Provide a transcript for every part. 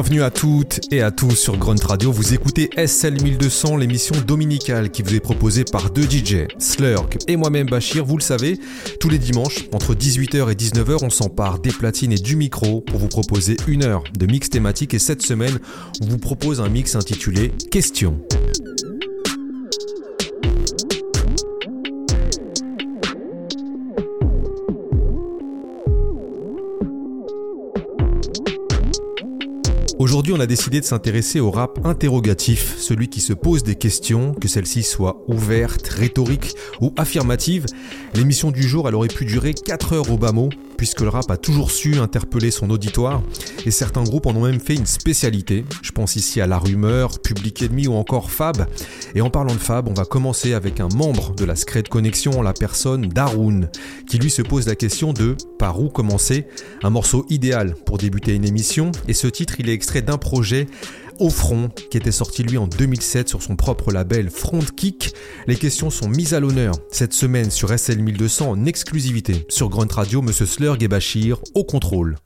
Bienvenue à toutes et à tous sur Grunt Radio. Vous écoutez SL 1200, l'émission dominicale qui vous est proposée par deux DJ, Slurk et moi-même Bachir. Vous le savez, tous les dimanches, entre 18h et 19h, on s'empare des platines et du micro pour vous proposer une heure de mix thématique. Et cette semaine, on vous propose un mix intitulé Question. A décidé de s'intéresser au rap interrogatif, celui qui se pose des questions, que celles-ci soient ouvertes, rhétoriques ou affirmatives. L'émission du jour, elle aurait pu durer 4 heures au bas mot, puisque le rap a toujours su interpeller son auditoire, et certains groupes en ont même fait une spécialité. Je pense ici à La Rumeur, Public Enemy ou encore Fab. Et en parlant de Fab, on va commencer avec un membre de la Scred Connection, la personne d'Arun, qui lui se pose la question de par où commencer Un morceau idéal pour débuter une émission, et ce titre il est extrait d'un projet au front, qui était sorti lui en 2007 sur son propre label Front Kick. Les questions sont mises à l'honneur cette semaine sur SL 1200 en exclusivité sur Grunt Radio, Monsieur Slurg et Bachir au contrôle.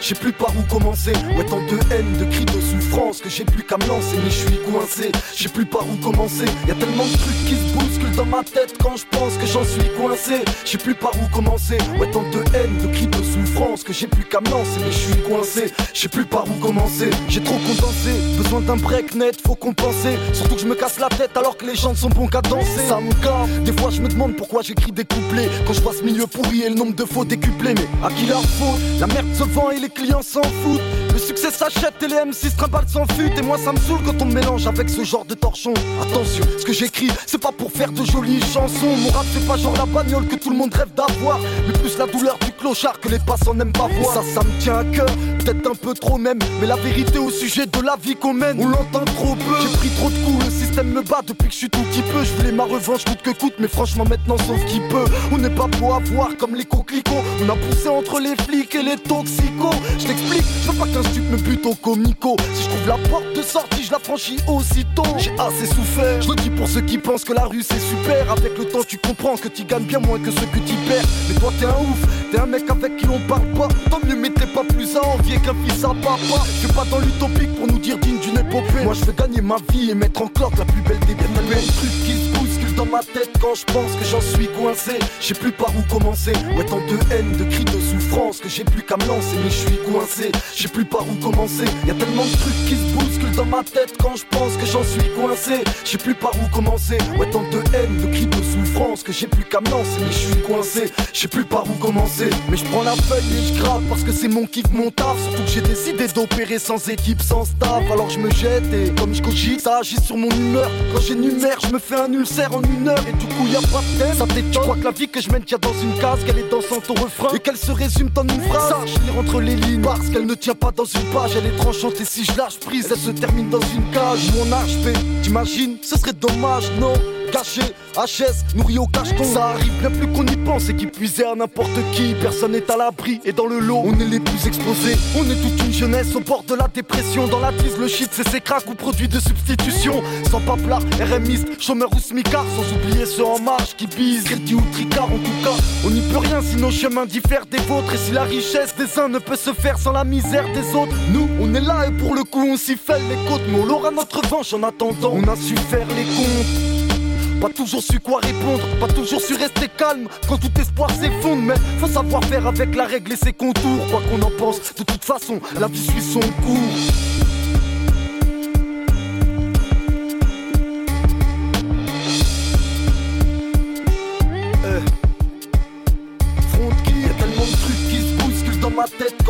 J'ai plus par où commencer. Ouais, tant de haine, de cris de souffrance que j'ai plus qu'à me lancer, mais je suis coincé. J'ai plus par où commencer. Y a tellement de trucs qui se bousculent dans ma tête quand je pense que j'en suis coincé. J'ai plus par où commencer. Ouais, tant de haine, de cris de souffrance que j'ai plus qu'à me lancer, mais je suis coincé. J'ai plus par où commencer. J'ai trop condensé. Besoin d'un break net, faut compenser. Surtout que je me casse la tête alors que les gens sont bons qu'à danser. Ça me gave. Des fois, je me demande pourquoi j'écris des couplets. Quand je vois ce milieu pourri et le nombre de faux décuplés mais à qui leur faute? La merde se et les clients s'en foutent. Succès s'achète et les M6 trimballent s'en fut. Et moi ça me saoule quand on me mélange avec ce genre de torchon. Attention, ce que j'écris, c'est pas pour faire de jolies chansons. Mon rap, c'est pas genre la bagnole que tout le monde rêve d'avoir. Mais plus la douleur du clochard que les passants n'aiment pas voir. ça, ça me tient à cœur, peut-être un peu trop même. Mais la vérité au sujet de la vie qu'on mène, on l'entend trop peu. J'ai pris trop de coups, le système me bat depuis que je suis tout petit peu. Je voulais ma revanche coûte que coûte, mais franchement maintenant sauf qui peut. On n'est pas pour avoir comme les coquelicots. On a poussé entre les flics et les toxicos. Je t'explique, je veux pas qu'un me bute au comico. Si je trouve la porte de sortie, je la franchis aussitôt. J'ai assez souffert. Je le dis pour ceux qui pensent que la rue c'est super. Avec le temps, tu comprends que tu gagnes bien moins que ce que tu perds. Mais toi, t'es un ouf, t'es un mec avec qui l'on parle pas. Tant mieux, mais t'es pas plus à envier qu'un fils à papa. Je suis pas dans l'utopique pour nous dire digne d'une épopée. Moi, je veux gagner ma vie et mettre en cloque la plus belle des biens. trucs qui se dans ma tête quand je pense que j'en suis coincé. Je sais plus par où commencer. Ouais, tant de haine, de cris, de souffrance que j'ai plus qu'à me lancer, mais je suis coincé. Je sais plus par où commencer. Y a tellement de trucs qui se bousculent dans ma tête quand je pense que j'en suis coincé. Je sais plus par où commencer. Ouais, tant de haine, de cris, de souffrance que j'ai plus qu'à me lancer, mais je suis coincé. Je sais plus par où commencer. Mais je prends la feuille et je grave parce que c'est mon kiff, mon taf. Surtout que j'ai décidé d'opérer sans équipe, sans staff. Alors je me jette et comme je cogite, ça agit sur mon humeur. Quand j'énumère, je me fais un ulcère en Et du coup, y a pas de thème. Ça t'étonne. Crois que la vie que je mène tient dans une case, qu'elle est dansante au refrain. Et qu'elle se résume en une phrase. Sache lire entre les lignes parce qu'elle ne tient pas dans une page. Elle est tranchante et si je lâche prise, elle se termine dans une cage. Mon HP, t'imagines, ce serait dommage, non? Caché, HS, nourri au cacheton. Ça arrive bien plus qu'on y pense et qui puisait à n'importe qui. Personne n'est à l'abri et dans le lot, on est les plus exposés. On est toute une jeunesse au bord de la dépression. Dans la tise, le shit, c'est ses cracks ou produits de substitution. Sans paplar, RMiste, chômeur ou smicard. Sans oublier ceux en marche qui bise, crédit ou tricard. En tout cas, on n'y peut rien si nos chemins diffèrent des vôtres. Et si la richesse des uns ne peut se faire sans la misère des autres. Nous, on est là et pour le coup, on s'y fait les côtes. Mais on aura notre revanche en attendant. On a su faire les comptes. Pas toujours su quoi répondre, pas toujours su rester calme quand tout espoir s'effondre. Mais faut savoir faire avec la règle et ses contours. Quoi qu'on en pense, de toute façon, la vie suit son cours.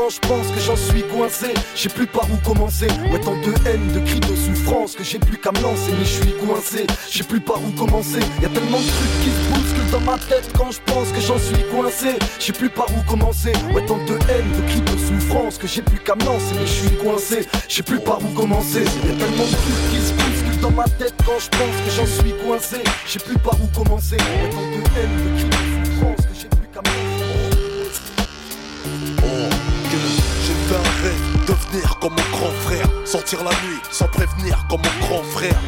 Quand je pense que j'en suis coincé. J'ai plus par où commencer. Ouais, tant de haine, de cris, de souffrance que j'ai plus qu'à me lancer. Mais je suis coincé, j'ai plus par où commencer. Y a tellement de trucs qui se bousculent dans ma tête quand je pense que j'en suis coincé. J'ai plus par où commencer. Ouais, tant de haine, de cris, de souffrance que j'ai plus qu'à me lancer. Mais je suis coincé, j'ai plus par où commencer. Y a tellement de trucs qui se bousculent dans ma tête quand je pense que j'en suis coincé. J'ai plus par où commencer. Ouais, tant de haine, de cris, de souffrance que j'ai Revenir comme mon grand frère, sortir la nuit sans prévenir comme mon grand frère.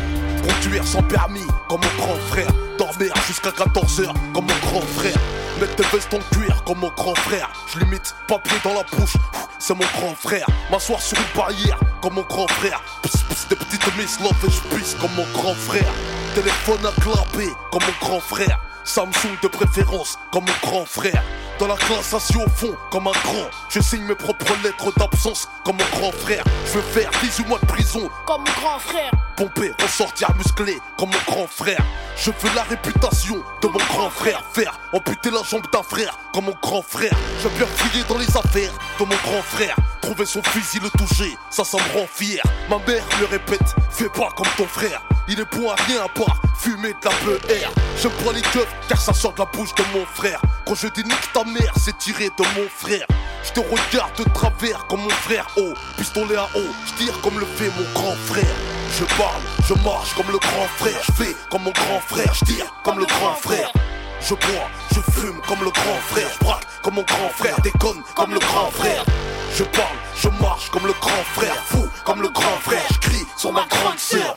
Conduire sans permis comme mon grand frère. Dormir jusqu'à 14h comme mon grand frère. Mettre tes vestes en cuir comme mon grand frère. Je limite papier dans la bouche, c'est mon grand frère. M'asseoir sur une barrière comme mon grand frère. Pss, pss, des petites miss love et je comme mon grand frère. Téléphone à clapper comme mon grand frère. Samsung de préférence comme mon grand frère. Dans la classe assis au fond comme un grand. Je signe mes propres lettres d'absence comme mon grand frère. Je veux faire 18 mois de prison comme mon grand frère. Pomper, ressortir musclé comme mon grand frère. Je veux la réputation de mon grand frère. Faire amputer la jambe d'un frère comme mon grand frère. Je veux bien fouiller dans les affaires de mon grand frère. Trouver son fusil, le toucher, ça, ça me rend fier. Ma mère me répète, fais pas comme ton frère. Il est à rien à part fumer de la BR. J'aime pas les keufs car ça sort de la bouche de mon frère. Quand je dis nique ta mère, c'est tiré de mon frère. Je te regarde de travers comme mon frère Oh, pistolet à eau, je tire comme le fait mon grand frère. Je parle, je marche comme le grand frère, je fais comme mon grand frère, je tire comme le grand frère. Je bois, je fume comme le grand frère, je braque comme mon grand frère, déconne comme le grand frère. Je parle, je marche comme le grand frère, fou comme le grand frère, je crie sur ma grande sœur.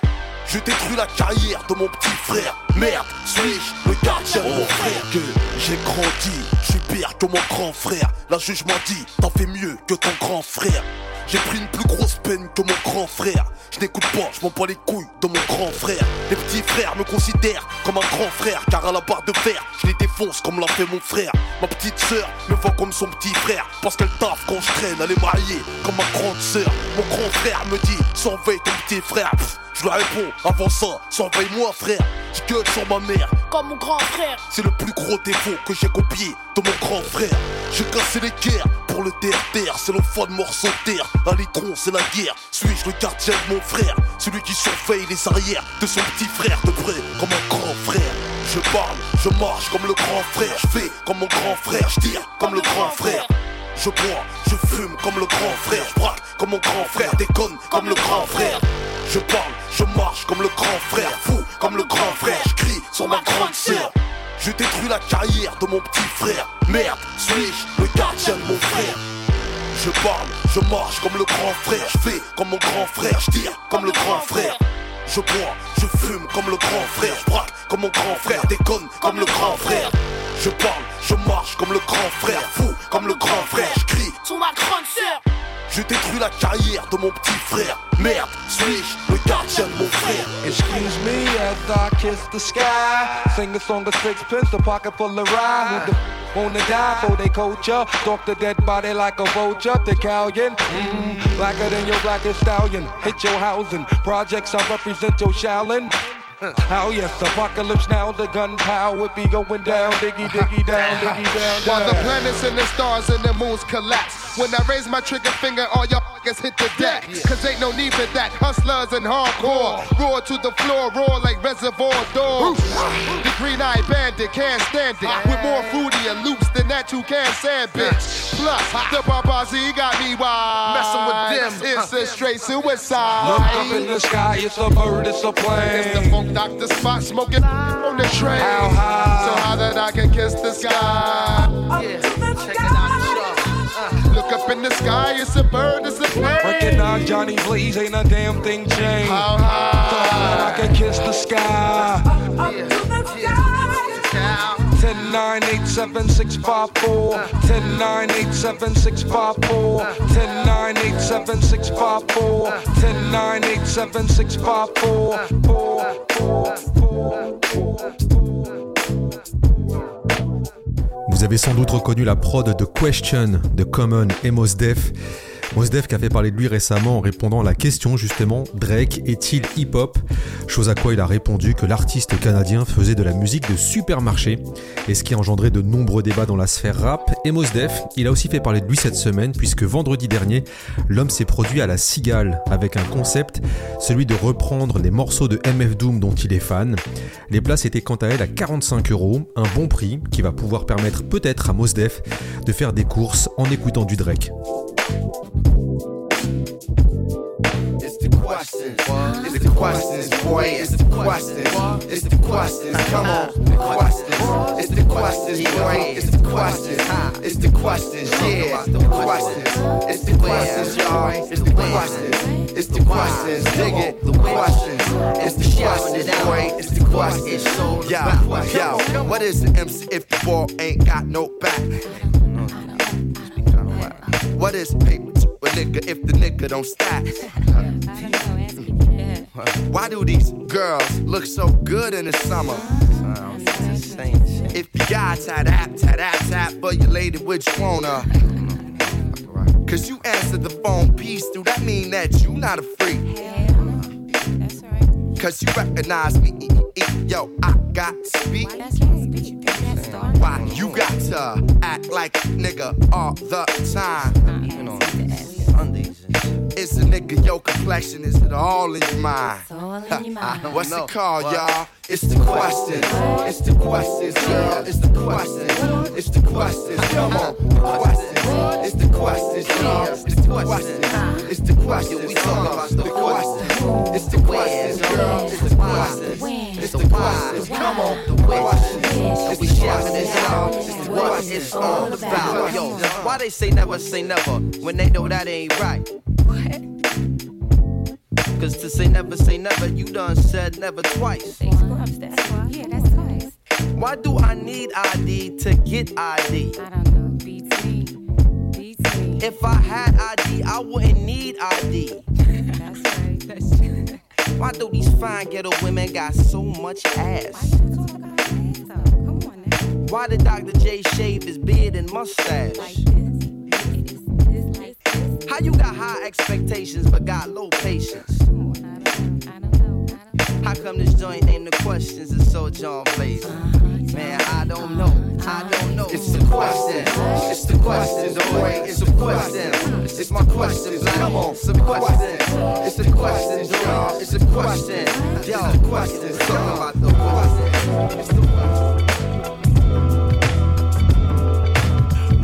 Je détruis la carrière de mon petit frère. Merde, suis-je le gardien de mon frère Que j'ai grandi, je suis pire que mon grand frère. La juge m'a dit, t'en fais mieux que ton grand frère. J'ai pris une plus grosse peine que mon grand frère. Je n'écoute pas, je m'en bats les couilles de mon grand frère. Les petits frères me considèrent comme un grand frère, car à la barre de fer, je les défonce comme l'a fait mon frère. Ma petite sœur me voit comme son petit frère, parce qu'elle taffe quand je traîne, elle est mariée comme ma grande sœur. Mon grand frère me dit, surveille ton petit frère. Pff, je lui réponds, avant ça, surveille-moi frère. Je gueule sur ma mère, Comme mon grand frère. c'est le plus gros défaut que j'ai copié de mon grand frère. J'ai cassé les guerres pour le terre-terre, c'est le fun morceau de terre. Un litron, c'est la guerre. Suis-je le gardien de mon frère? Celui qui surveille les arrières de son petit frère de près, comme un grand frère. Je parle, je marche comme le grand frère, je fais comme mon grand frère, je tire comme le grand frère. Je bois, je fume comme le grand frère, je braque comme mon grand frère, déconne comme le grand frère. Je parle, je marche comme le grand frère, fou comme le grand frère, je crie sur ma grande sœur. Je détruis la carrière de mon petit frère. Merde, suis-je le gardien de mon frère? Je parle, je marche comme le grand frère, je fais comme mon grand frère, je tire comme le grand frère. Je bois, je fume comme le grand frère, je braque comme mon grand frère, déconne comme le grand frère. Je parle, je marche comme le grand frère, fou comme le grand frère, je crie Sur ma grande sœur. Je détruis la carrière de mon petit frère. Merde, suis-je le gardien de mon frère Excuse me as I kiss the sky. Sing a song of sixpence, a pocket full of rye. Who the wanna die for they culture? Stalk the dead body like a vulture. The Callion, mm, blacker than your blackest stallion. Hit your housing. Projects I represent your Shaolin. Oh yes, apocalypse now, the gunpowder be going down, diggy diggy down, diggy down, While the planets and the stars and the moons collapse. When I raise my trigger finger, all y'all niggas hit the deck. Cause ain't no need for that. Hustlers and hardcore. Roar to the floor, roar like reservoir dogs. The green eyed bandit can't stand it. With more fruity and loops than that, you can't stand bitch. Plus, the paparazzi got me wild. Messing with them. It's a straight suicide. Look up in the sky, it's a bird, it's a plane. It's the funk doctor spot smoking on the train. How high? So high that I can kiss the sky. Look up in the sky, it's a bird, it's a plane. Recognize Johnny Blaze, ain't a damn thing changed. How So high? high I can kiss the sky. 10 9 8 7 6 5 4 10 9 8 7 6 5 4 10 9 8 7 6 5 4 10 9 8 7 6 5 4 4 4 Vous avez sans doute reconnu la prod de Question de Common et Mos Def. Mos Def qui a fait parler de lui récemment en répondant à la question justement Drake est-il hip-hop? Chose à quoi il a répondu que l'artiste canadien faisait de la musique de supermarché et ce qui a engendré de nombreux débats dans la sphère rap. Et Mos Def, il a aussi fait parler de lui cette semaine puisque vendredi dernier, l'homme s'est produit à la Cigale avec un concept, celui de reprendre les morceaux de MF Doom dont il est fan. Les places étaient quant à elles à 45 euros, un bon prix qui va pouvoir permettre peut-être à Mos Def de faire des courses en écoutant du Drake. Questions. It's the questions, boy. It's the questions. It's the questions. Come on, the questions. It's the questions, boy. It's the questions. It's the questions, yeah. The questions. It's the questions, y'all. It's the questions. It's the questions. Dig it. The questions. It's the questions, boy. It's the questions. Yo, yo. What is the MC if the ball ain't got no back? What is paper nigga if the nigga don't stack? Why do these girls look so good in the summer? If you got tap tap tap tap for your lady, which wanna? Cause you answered the phone piece, do that mean that you not a freak? Cause you recognize me, yo, I got to speak. Why you got to act like a nigga all the time? You know, it's a nigga, your complexion, is it all in your mind? What's it called, y'all? It's the question. It's the questions, girl. It's the question. It's the questions. Come on, the questions. It's the questions, y'all. It's the questions. It's the questions. We talking about the questions. It's the questions, girl. It's the questions. It's the questions. Come on, the questions. It's the questions, y'all. It's the questions. It's all about. Yo, why they say never say never when they know that ain't right? Cause to say never say never, you done said never twice. Yeah, that's twice. Why do I need ID to get ID? I don't know. Beats me. If I had ID, I wouldn't need ID. Why do these fine ghetto women got so much ass? Why did Dr. J shave his beard and mustache? How you got high expectations but got low patience? How come this joint ain't the questions and so John Blazer? Man, I don't know. I don't know. It's the question. It's the questions. Don't wait. It's the question. It's my question. Come on, some questions. It's the questions, y'all. It's the question. Yo, questions. Talking about the questions. It's the questions.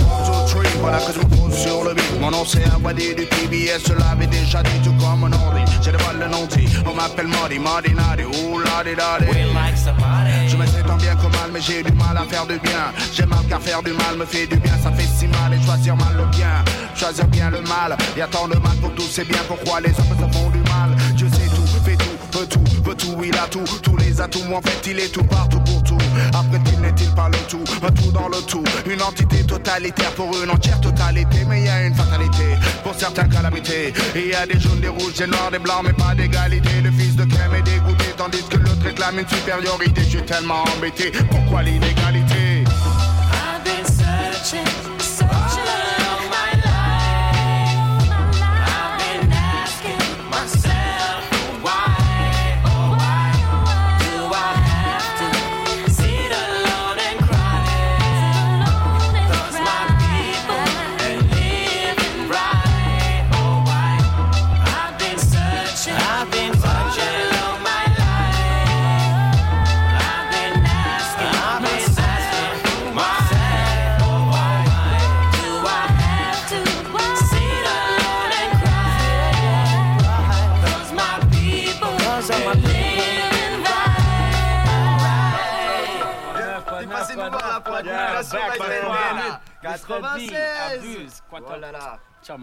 One, two, three, voilà que sur le beat. Mon nom c'est Awadi du TBS, je l'avais déjà dit tout comme mon ordi. J'ai des balles de non-dit, on m'appelle Mardi, Mardi Nadi, ouh la di da di. Je me sais tant bien que mal, mais j'ai du mal à faire du bien. J'ai mal qu'à faire du mal, me fait du bien, ça fait si mal. Et choisir mal le bien, choisir bien le mal. Y a tant de mal pour tous, c'est bien pourquoi les hommes se font du mal. Sait tout, fait tout, tout, tout, il a tout, tous les atouts. En fait, il est tout partout pour tout. Après, il n'est-il pas le tout, un tout dans le tout. Une entité totalitaire pour une entière totalité. Mais il y a une fatalité pour certaines calamités. Il y a des jaunes, des rouges, des noirs, des blancs, mais pas d'égalité. Le fils de Clem est dégoûté, tandis que l'autre réclame une supériorité. Je suis tellement embêté. Pourquoi l'inégalité? Back, and back. 96 Abuse. Quoi Oh là là Tiens,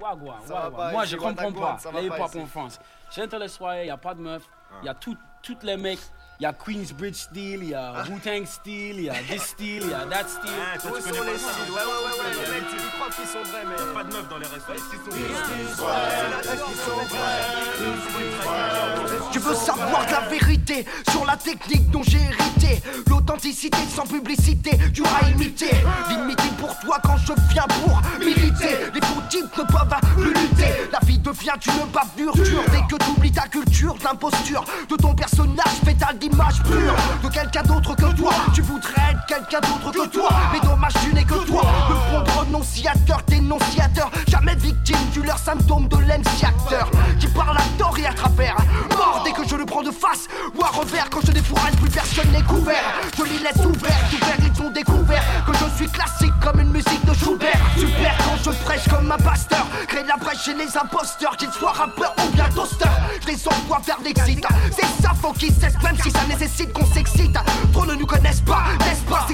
wagwan, wagwan. Moi, je comprends pas. ça va N'ayez pas pas ici. confiance. Je viens les soirées, il n'y a pas de meuf. Il y a tout- toutes les mecs. Il y a Queensbridge style, il y a Wu-Tang style, il y a this style, il y a that style. Ah, toi, tu sont connais les styles? Ouais, ouais, ouais, ouais, les mecs, ils croient qu'ils sont vrais, mais. Pas de meuf dans les restos. Tu veux savoir de la vérité sur la technique dont j'ai hérité. L'authenticité sans publicité, tu à imiter Limité pour toi quand je viens pour militer. Les faux types ne peuvent plus lutter. La vie devient une bavure dure. Dès que t'oublies ta culture, l'imposture De ton personnage fétal d'image pure De quelqu'un d'autre que toi. Tu voudrais être quelqu'un d'autre que toi Mais dommage tu n'es que toi. Le bon prononciateur, dénonciateur Jamais victime du leur symptôme de l'enciacteur Qui parle à tort et à travers Mort dès que je le prends de face Ou à revers quand je défouraille plus personne n'est couvert. Je les laisse ouverts, ouverts ils ont découvert Que je suis classique comme une musique de Schubert. Super quand Je prêche comme un pasteur, crée la brèche chez les imposteurs, qu'ils soient rappeurs ou bien toasters. Les envoie vers. C'est ça, faut qu'ils cessent, même si ça nécessite qu'on s'excite. Trop ne nous connaissent pas, n'est-ce pas?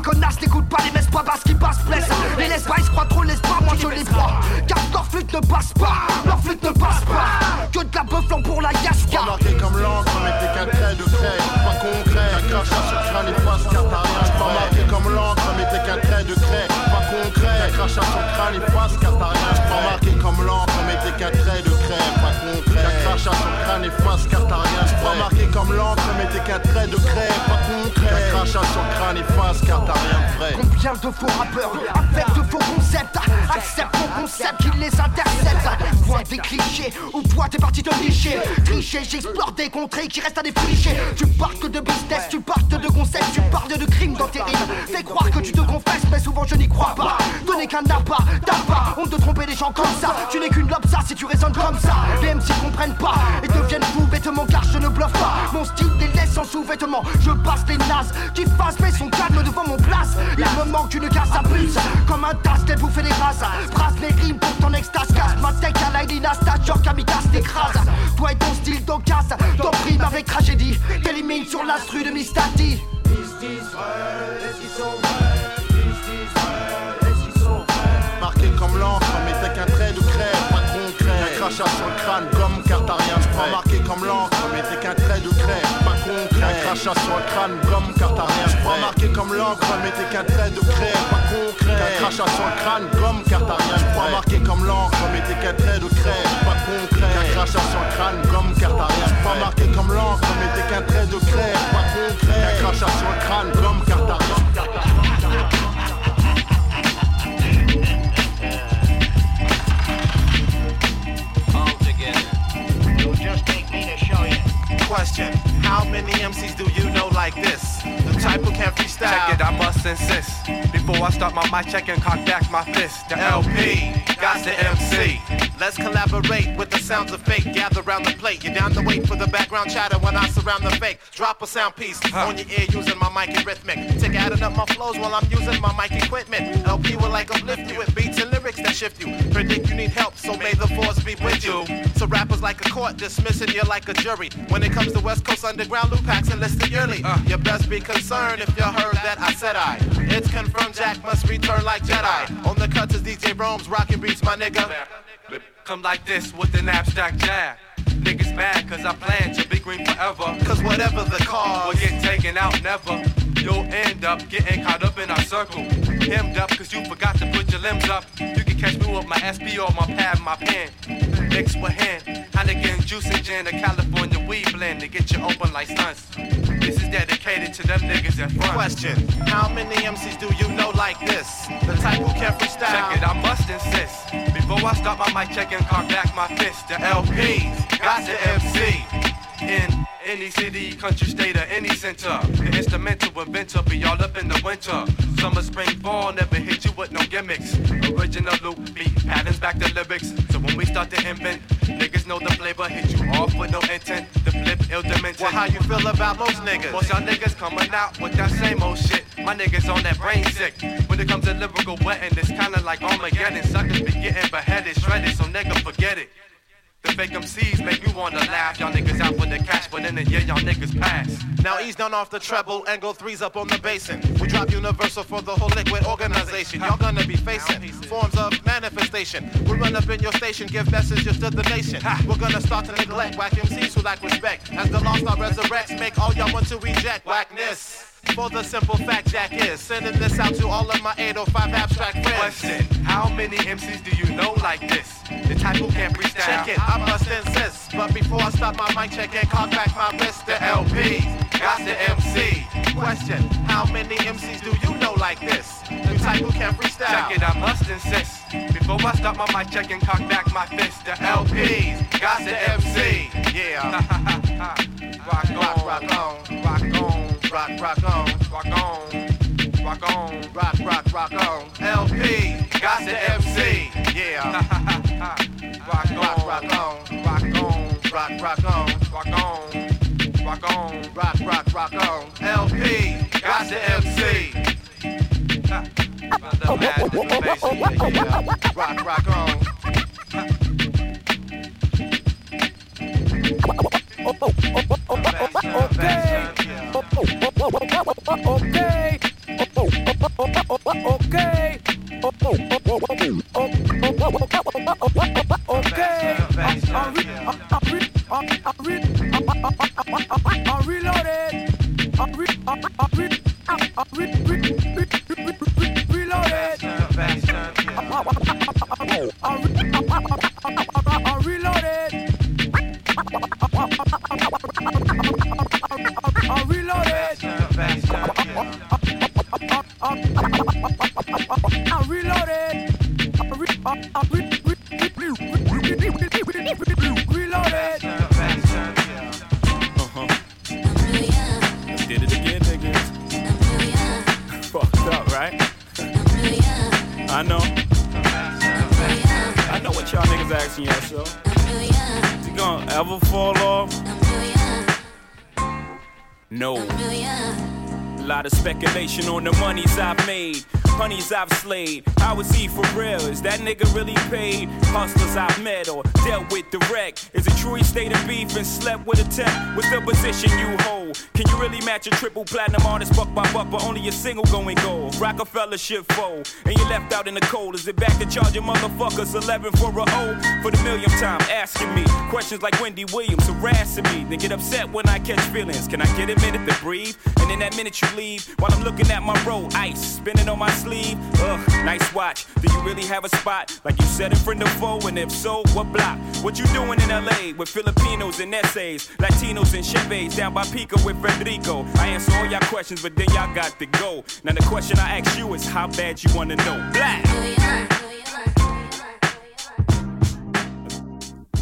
Comme l'encre, mais t'es qu'un trait de craie, pas concret. Crachat sur crâne et car t'as rien de prêt. Combien de faux rappeurs avec de faux concepts Accepte mon concept qui les intercepte Point des clichés ou toi t'es parti te nicher Tricher, j'explore des contrées qui restent à défricher Tu parles de business, tu parles de concepts Tu parles de crimes dans tes rimes Fais croire que tu te confesses mais souvent je n'y crois pas. N'est qu'un appât, d'appât On te tromper des gens comme ça. Tu n'es qu'une lobsa si tu raisonnes comme ça. Les MC comprennent pas et deviennent fous bêtement car je ne bluffe pas. Mon style les laisse en sous-vêtements. Je passe les nazes qui fassent mais son calme devant mon place. Il me manque une casse à puce Comme un tas qu'elle bouffe les races Brasse les rimes pour ton extase. Casse ma tech à la Elina Stature Kamikaze t'écrase. Toi et ton style d'ocasse Ton prime avec tragédie. T'élimines sur l'instru de Mistati Marqué comme l'encre, mais t'es qu'un trait de craie, pas concret. Un crachat sur le crâne, gomme car t'as rien de prêt. Marqué comme l'encre, mais t'es qu'un trait de craie, pas crachat sur le crâne, gomme car t'as rien de prêt. Marqué comme l'encre, mais t'es qu'un trait de craie, pas concret. Un crachat sur le crâne, gomme car t'as rien de prêt. Marqué comme l'encre, mais t'es qu'un trait de craie, pas concret. Un crachat sur le crâne, gomme car t'as rien de prêt. Marqué comme l'encre, mais t'es qu'un trait de craie, pas concret. Un crachat sur le crâne, gomme car t'as insist. Before I start my mic check and cock back my fist. The LP, got the MC. Let's collaborate with sounds of fate. Gather round the plate. You're down to wait for the background chatter when I surround the fake. Drop a sound piece on your ear using my mic and rhythmic. Take adding up my flows while I'm using my mic equipment. LP will like uplift you with beats and lyrics that shift you. Predict you need help, so may the force be with you. So rappers like a court dismissing you like a jury. When it comes to West Coast Underground, loop packs enlisted yearly. Uh. You best be concerned if you heard that I said I. It's confirmed Jack must return like Jedi. On the cuts is DJ Rome's rockin' beats, my nigga. Come like this with an abstract jab. Niggas mad cause I plan to be green forever. Cause whatever the cause, will get taken out never. You'll end up getting caught up in our circle. Hemmed up cause you forgot to put your limbs up. You can catch me with my SP or my pad, my pen. Mix with hand. Heineken juice and gin, a California weed blend to get you open like stunts. This is dedicated to them niggas that front. Question How many MCs do you know like this? The type who can freestyle. Check it, I must insist. Before I start my mic check and cock back my fist. The LPs got the MC. In any city, country, state, or any center. The instrumental inventor be all up in the winter. Summer, spring, fall, never hit you with no gimmicks. Original loop beat patterns back to lyrics. So when we start to invent, niggas know the flavor hit you off with no intent. The flip ill dimension. Well, how you feel about most niggas? Most y'all niggas coming out with that same old shit. My niggas on that brain sick. When it comes to lyrical wetting, it's kinda like Armageddon. Suckers be getting beheaded, shredded, so nigga forget it. The fake MCs make me wanna laugh. Y'all niggas out for the cash, but in the year y'all niggas pass. Now ease down off the treble and go threes up on the basin. We drop universal for the whole liquid organization. Y'all gonna be facing forms of manifestation. We run up in your station, give messages to the nation. We're gonna start to neglect whack MCs who lack respect. As the lost star resurrects, make all y'all want to reject whackness. For the simple fact Jack is sending this out to all of my 805 abstract friends. Question, how many MCs do you know like this? The type who can't freestyle. Check it, I must insist. But before I stop my mic check and cock back my wrist, the LP got the MC. Question, how many MCs do you know like this? The type who can freestyle. Check it, I must insist. Before I stop my mic check and cock back my fist, the LPs got the MC. Yeah. rock on, rock, rock on, rock on, rock, rock on, rock on, rock on, rock, rock, rock on. LP got the MC. Yeah. rock on, rock, rock on, rock on, rock, rock on, rock on, rock on, rock, rock, rock on. LP got the MC. The madness, the Okay. Okay. Okay. I'm reloaded. Reloaded. Asking yourself. You gonna ever fall off? No. A lot of speculation on the monies I've made. Honeys I've slayed. How is he for real? Is that nigga really paid? Hustlers I've met or dealt with direct. Is it true he stayed in beef and slept with a tech? What's the position you hold? Can you really match a triple platinum artist buck by buck, but only a single going gold? Rockefeller shit fold, and you left out in the cold. Is it back to charging motherfuckers 11 for a O? For the millionth time, asking me questions like Wendy Williams harassing me. Then get upset when I catch feelings. Can I get a minute to breathe? And in that minute you leave, while I'm looking at my roll, ice spinning on my sleeve. Ugh, nice watch. Do you really have a spot like you said in front of foe? And if so, what block? What you doing in LA with Filipinos and essays, Latinos and Chevys down by Pico with Federico? I answer all y'all questions, but then y'all got to go. Now the question I ask you is how bad you wanna know. Blah!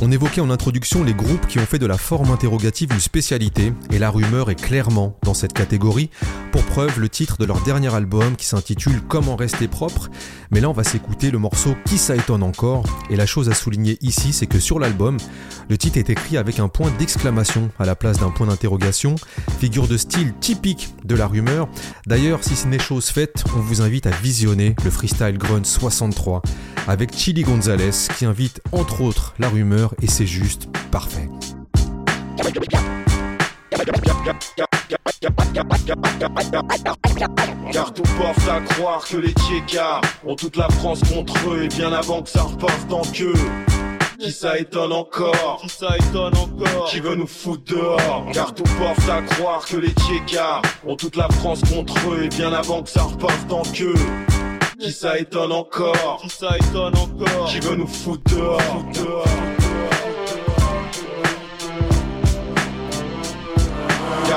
On évoquait en introduction les groupes qui ont fait de la forme interrogative une spécialité, et la rumeur est clairement dans cette catégorie. Pour preuve, le titre de leur dernier album qui s'intitule Comment rester propre. Mais là, on va s'écouter le morceau Qui ça étonne encore? Et la chose à souligner ici, c'est que sur l'album, le titre est écrit avec un point d'exclamation à la place d'un point d'interrogation, figure de style typique de la rumeur. D'ailleurs, si ce n'est chose faite, on vous invite à visionner le Freestyle Grunt 63 avec Chili Gonzalez qui invite entre autres la rumeur et c'est juste parfait. Car tout porte à croire que les Tchékas ont toute la France contre eux et bien avant que ça reparte en queue. Qui ça étonne encore Qui ça étonne encore Qui veut nous foutre dehors Car tout porte à croire que les Tchékas ont toute la France contre eux et bien avant que ça reparte en queue. Qui ça étonne encore Qui ça étonne encore Qui veut nous foutre dehors, foutre dehors.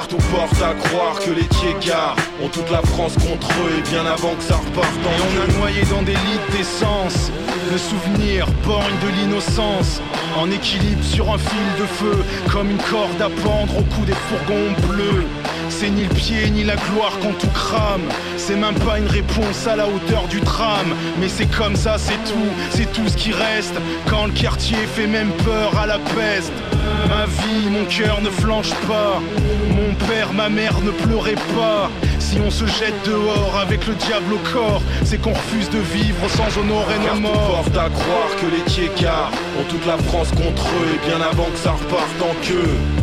Tout porte à croire que les Tchékas ont toute la France contre eux et bien avant que ça reparte Et on a noyé dans des litres d'essence Le souvenir borgne de l'innocence. En équilibre sur un fil de feu Comme une corde à pendre au cou des fourgons bleus c'est ni le pied ni la gloire quand tout crame. C'est même pas une réponse à la hauteur du tram Mais c'est comme ça c'est tout, c'est tout ce qui reste. Quand le quartier fait même peur à la peste. Ma vie, mon cœur ne flanche pas. Mon père, ma mère ne pleurez pas. Si on se jette dehors avec le diable au corps C'est qu'on refuse de vivre sans honorer nos morts porte à croire que les Tchékas ont toute la France contre eux. Et bien avant que ça reparte en queue.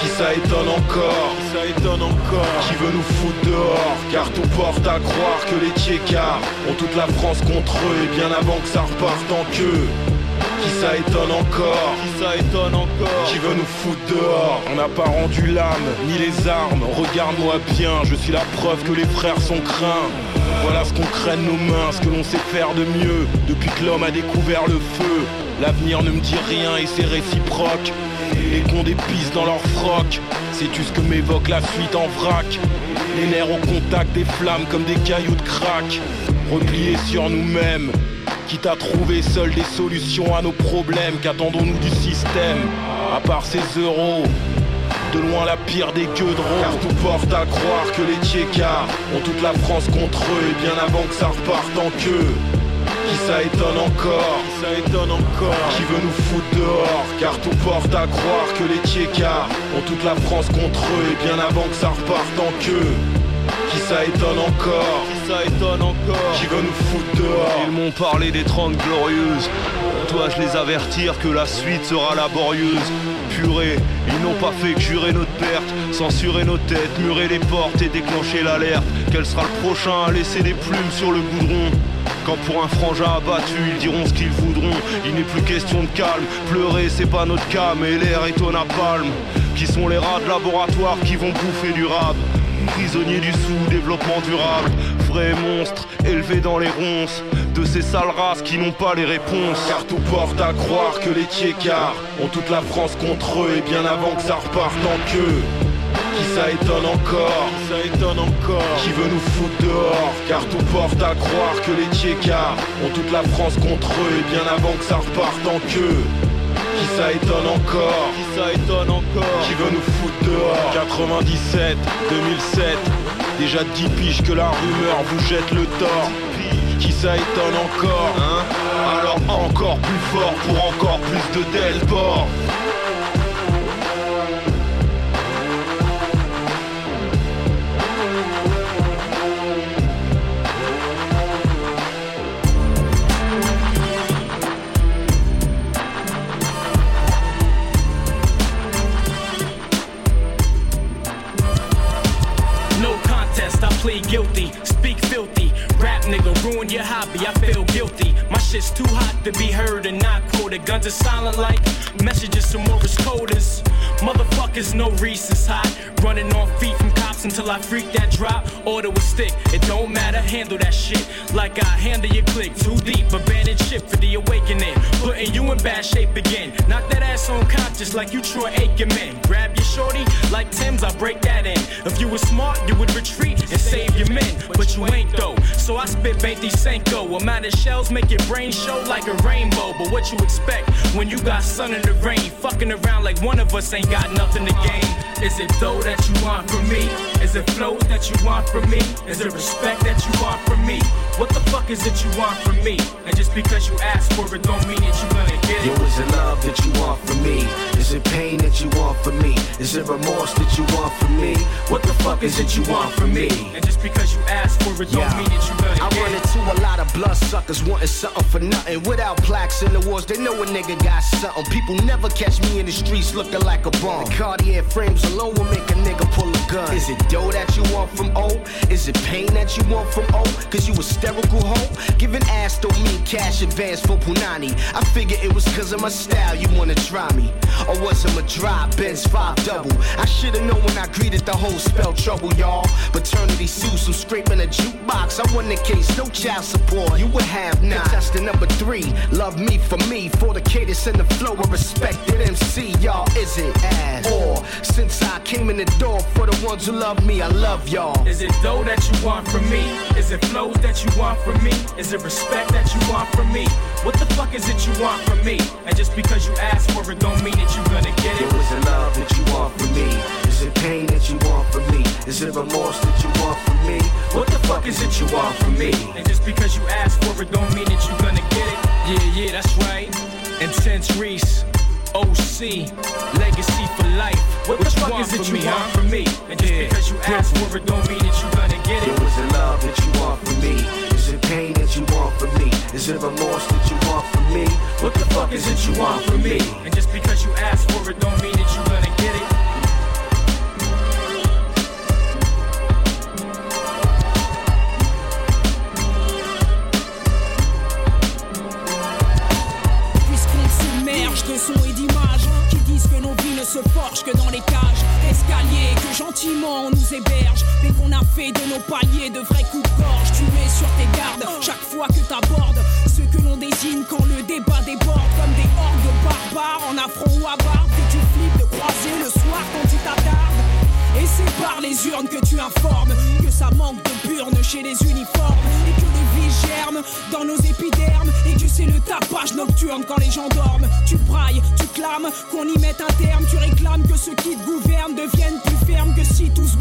Qui ça étonne encore Qui ça étonne encore Qui veut nous foutre dehors Car tout porte à croire que les Tchékas ont toute la France contre eux et bien avant que ça reparte en queue. Qui ça étonne encore Qui ça étonne encore Qui veut nous foutre dehors On n'a pas rendu l'âme, ni les armes. Regarde-moi bien, je suis la preuve que les frères sont craints. Voilà ce qu'on craigne nos mains, ce que l'on sait faire de mieux. Depuis que l'homme a découvert le feu L'avenir ne me dit rien et c'est réciproque Cons des pistes dans leur froc. Sais-tu ce que m'évoque la fuite en vrac. Les nerfs au contact des flammes comme des cailloux de crack. Repliés sur nous-mêmes. Quitte à trouver seuls des solutions à nos problèmes Qu'attendons-nous du système? À part ces euros de loin la pire des gueux de Car tout porte à croire que les Tchékas ont toute la France contre eux Et bien avant que ça reparte en queue Qui ça étonne encore Qui ça étonne encore Qui veut nous foutre dehors Car tout porte à croire que les Tchékas ont toute la France contre eux Et bien avant que ça reparte en queue qui Qui ça étonne encore Qui ça étonne encore Qui veut nous foutre dehors Ils m'ont parlé des 30 glorieuses. Dois-je les avertir que la suite sera laborieuse Ils n'ont pas fait que jurer notre perte, censurer nos têtes, murer les portes et déclencher l'alerte. Quel sera le prochain à laisser des plumes sur le goudron? Quand pour un frangin abattu, ils diront ce qu'ils voudront. Il n'est plus question de calme. Pleurer, c'est pas notre cas, mais l'air est au napalm. Qui sont les rats de laboratoire qui vont bouffer du rap Prisonniers du sous-développement durable, vrais monstres élevés dans les ronces de ces sales races qui n'ont pas les réponses. Car tout porte à croire que les Tchécards ont toute la France contre eux et bien avant que ça reparte en queue. Qui ça étonne encore Qui ça étonne encore Qui veut nous foutre dehors Car tout porte à croire que les Tchécards ont toute la France contre eux et bien avant que ça reparte en queue. Qui ça étonne encore Qui ça étonne encore Qui veut nous foutre dehors 97, 2007 Déjà 10 piges que la rumeur vous jette le tort. Qui ça étonne encore hein? Alors encore plus fort pour encore plus de Delport. No your hobby. I feel guilty. My shit's too hot to be heard and not quoted. Guns are silent like messages to Morris coders. Motherfuckers, no Reese's hot. Running on feet from cops until I freak that drop. Order a stick. It don't matter, handle that shit. Like I handle your click. Too deep, abandoned ship for the awakening. Putting you in bad shape again. Knock that ass on conscious like you Troy Aikman. Grab your shorty like Tim's, I break that in. If you were smart, you would retreat and save your men. But you ain't though. So I spit Bainty Senko. Amount of shells make your brain show like a rainbow. But what you expect when you got sun in the rain? Fucking around like one of us ain't got nothing to gain. Is it dough that you want from me? Is it flows that you want from me? Is it respect that you want from me? What the fuck is it you want from me? And just because you ask for it don't mean that you gonna get it. Yo, it. is it love that you want from me? Is it pain that you want from me? Is it remorse that you want from me? What the fuck is it you want from me? And just because you ask for it don't Yeah. mean that you gonna I get run it. into a lot of blood suckers wanting something for nothing. Without plaques in the wars, they know a nigga got something. People never catch me in the streets looking like a bum. The Cartier frames alone will make a nigga pull a gun. Is it dough that you want from O? Is it pain that you want from O? Cause you hysterical hoe? Giving ass don't mean cash advance for Punani. I figure it was cause of my style you wanna try me. Or was it my drive, Benz 5 double? I should've known when I greeted the whole spell trouble, y'all. Paternity suits, I'm scraping a jukebox. I won the case, no child support. You would have not. Contestant number three, love me for me. For the cadence and the flow, a respected MC, y'all. Is it ass? Or since I came in the door, for the ones who love me, I love y'all. Is it dough that you want from me? Is it flows that you want from me? Is it respect that you want from me? What the fuck is it you want from me? And just because you ask for it don't mean that you're gonna get Yo, it. is it love that you want from me? Is it pain that you want from me? Is it remorse that you want from me? What the fuck is it you want from me? And just because you ask for it don't mean that you're gonna get it. Yeah, yeah, that's right. Intense Reese. OC, legacy for life. What, the fuck is it you want from me? And just because you ask for it don't mean that you gonna get Yo, it. is it love that you want from me? Is it pain that you want from me? Is it remorse that you want from me? What the fuck is it you want from me? And just because you ask for it don't mean that you gonna get it. Se forgent que dans les cages d'escalier, que gentiment on nous héberge, mais qu'on a fait de nos paliers de vrais coups de gorge. Tu es sur tes gardes chaque fois que t'abordes ceux que l'on désigne quand le débat déborde comme des hordes de barbares en affront ou à barbe que tu flippes de croiser le soir quand tu t'attardes. C'est par les urnes que tu informes que ça manque de burnes chez les uniformes et que les vies germent dans nos épidermes et que c'est le tapage nocturne quand les gens dorment. Tu brailles, tu clames qu'on y mette un terme, tu réclames que ceux qui te gouvernent deviennent plus fermes que si tous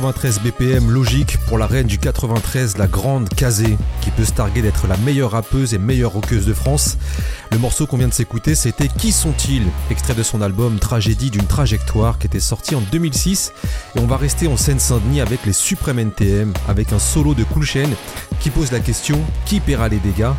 93 BPM logique pour la reine du 93, la grande Kazé, qui peut se targuer d'être la meilleure rappeuse et meilleure rockeuse de France. Le morceau qu'on vient de s'écouter, c'était Qui sont-ils? Extrait de son album Tragédie d'une trajectoire qui était sorti en 2006. Et on va rester en Seine-Saint-Denis avec les Suprêmes NTM, avec un solo de Cool qui pose la question Qui paiera les dégâts?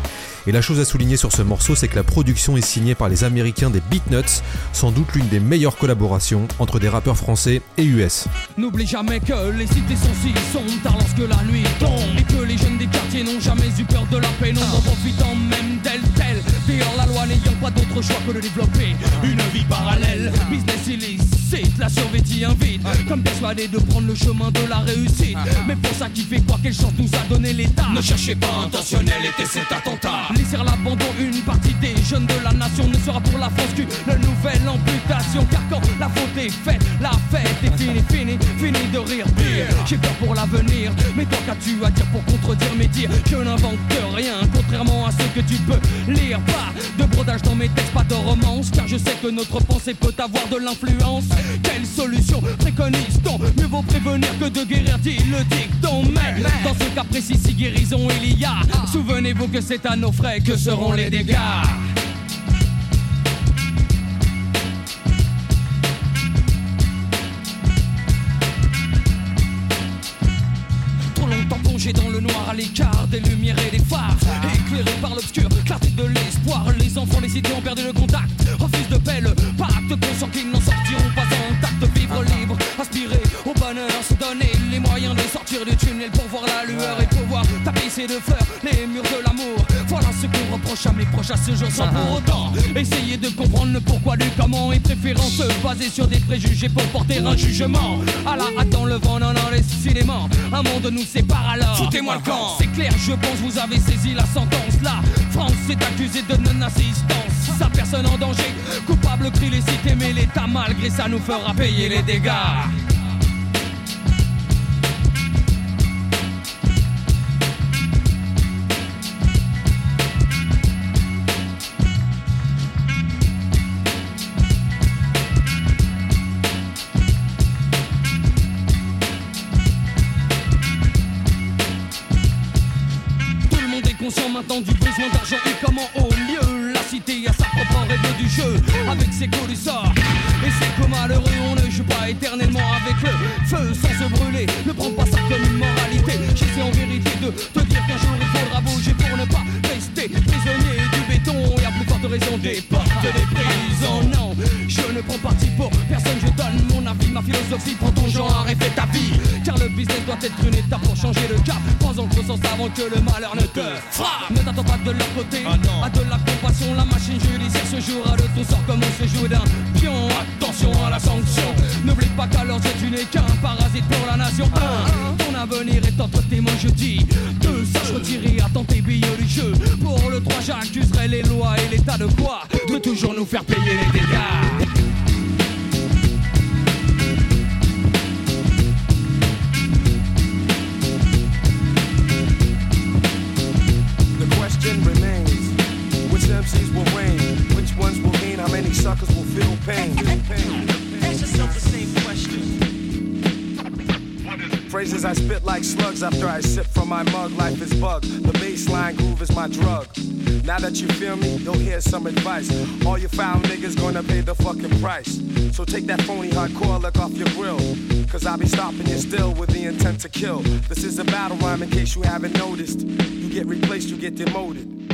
Et la chose à souligner sur ce morceau, c'est que la production est signée par les Américains des Beatnuts, sans doute l'une des meilleures collaborations entre des rappeurs français et US. N'oublie jamais que les cités sont si sombres lorsque la nuit tombe Et que les jeunes des quartiers n'ont jamais eu peur de la pénombre En profitant même d'elle telle Pire la loi n'ayant pas d'autre choix que de développer Une vie parallèle Business illicite, la survêtie invite. Comme persuadé de prendre le chemin de la réussite. Mais pour ça qui fait quoi quelle chance nous a donné l'État. Ne cherchez pas intentionnel était cet attentat. Laisser l'abandon une partie des jeunes de la nation Ne sera pour la France qu'une nouvelle amputation. Car quand la faute est faite, la fête est finie, finie, finie de rire. Pire. J'ai peur pour l'avenir, mais toi qu'as-tu à dire pour contredire mes dires? Je n'invente rien, contrairement à ce que tu peux lire. Pas de brodage dans mes textes, pas de romance. Car je sais que notre pensée peut avoir de l'influence Quelle solution préconise-t-on? Mieux vaut prévenir que de guérir, dit le dicton Mais dans ce cas précis, si guérison il y a Souvenez-vous que c'est à nos frais que seront les dégâts. Trop longtemps plongé dans le noir à l'écart des lumières et des phares Éclairé par l'obscur, clarté de l'espoir Les enfants des cités ont perdu le contact. Refusent de paix le pacte Conscient qu'ils de fleurs Les murs de l'amour. Voilà ce qu'on reproche à mes proches à ce jour Sans pour autant essayer de comprendre le pourquoi du comment. Et préférant se baser sur des préjugés Pour porter un jugement. À la dans le vent, non, non, décidément Un monde nous sépare alors. Foutez-moi le camp. C'est clair, je pense vous avez saisi la sentence. La France est accusée de non-assistance. Sa personne en danger Coupable crie les cités mais l'État malgré ça nous fera payer les dégâts avec ses colossaux Et c'est que malheureux on ne joue pas éternellement avec le feu sans se brûler. Ne prends pas ça comme une moralité. J'essaie en vérité de te dire qu'un jour il faudra bouger pour ne pas rester prisonnier du béton. Et à plus forte raison des portes des prisons. Non, je ne prends parti pour personne. Je donne mon avis, ma philosophie. Prends ton genre, arrête ta vie. Car le business doit être une étape pour changer le cap. Prends-en conscience avant que le malheur ne te frappe. Ne t'attends pas de leur côté, ah à de la compassion. La machine je jouera de ton sort comme on se joue d'un pion. Attention à la sanction. N'oublie pas yeux, tu n'es qu'un parasite pour la nation. Un, ton avenir est entre tes mains, je dis. Deux, sache retirer à ton tes billets du jeu. Pour le 3, j'accuserai les lois et l'état de quoi? De toujours nous faire payer les dégâts. Feel pain? Ask yourself the same question. Phrases I spit like slugs after I sip from my mug. Life is bug. The baseline groove is my drug. Now that you feel me, you'll hear some advice. All you foul niggas gonna pay the fucking price. So take that phony hardcore look off your grill. Cause I'll be stopping you still with the intent to kill. This is a battle rhyme in case you haven't noticed. You get replaced, you get demoted.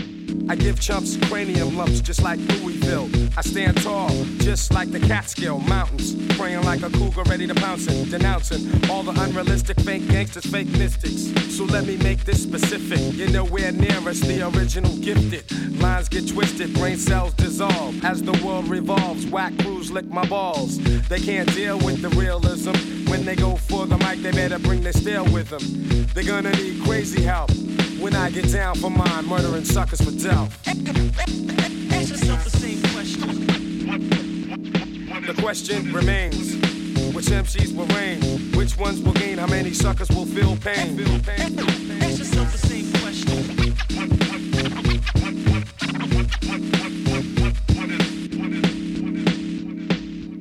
I give chumps cranium lumps just like Louisville. I stand tall, just like the Catskill Mountains. Praying like a cougar ready to pounce it. Denouncing all the unrealistic fake gangsters, fake mystics. So let me make this specific. You're nowhere near us, the original gifted. Lines get twisted, brain cells dissolve. As the world revolves, whack crews lick my balls. They can't deal with the realism. When they go for the mic, they better bring their steel with them. They're gonna need crazy help. When I get down for mine, murdering suckers for Delph. Ask yourself the same question. The question remains which MCs will reign? Which ones will gain? How many suckers will feel pain? Ask yourself the same question.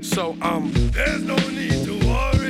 So, um, there's no need.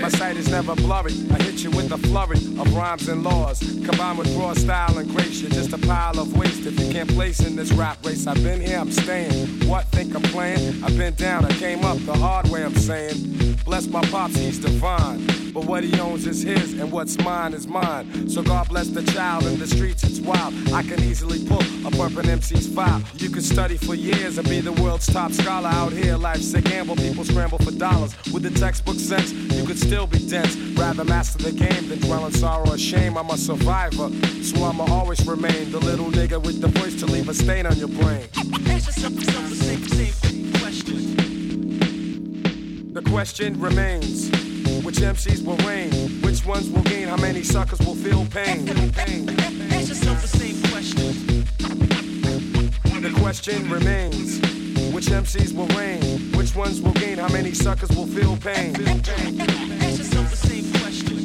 My sight is never blurry. I hit you with a flurry of rhymes and laws. Combined with raw style and grace, you're just a pile of waste. If you can't place in this rap race, I've been here, I'm staying. What, think I'm playing? I've been down, I came up the hard way, I'm saying. Bless my pops, he's divine. But what he owns is his, and what's mine is mine. So God bless the child in the streets, it's wild. I can easily pull a an MC's file. You can study for years and be the world's top scholar out here. Life's a gamble, people scramble for dollars. With the textbook sense, you could still be dense. Rather master the game than dwell in sorrow or shame. I'm a survivor, so I'ma always remain the little nigga with the voice to leave a stain on your brain. Ask yourself the same, same question. The question remains. Which MCs will reign? Which ones will gain? How many suckers will feel pain? Ask yourself the same question. The question remains. Which MCs will reign? Which ones will gain? How many suckers will feel pain? Ask yourself the same question.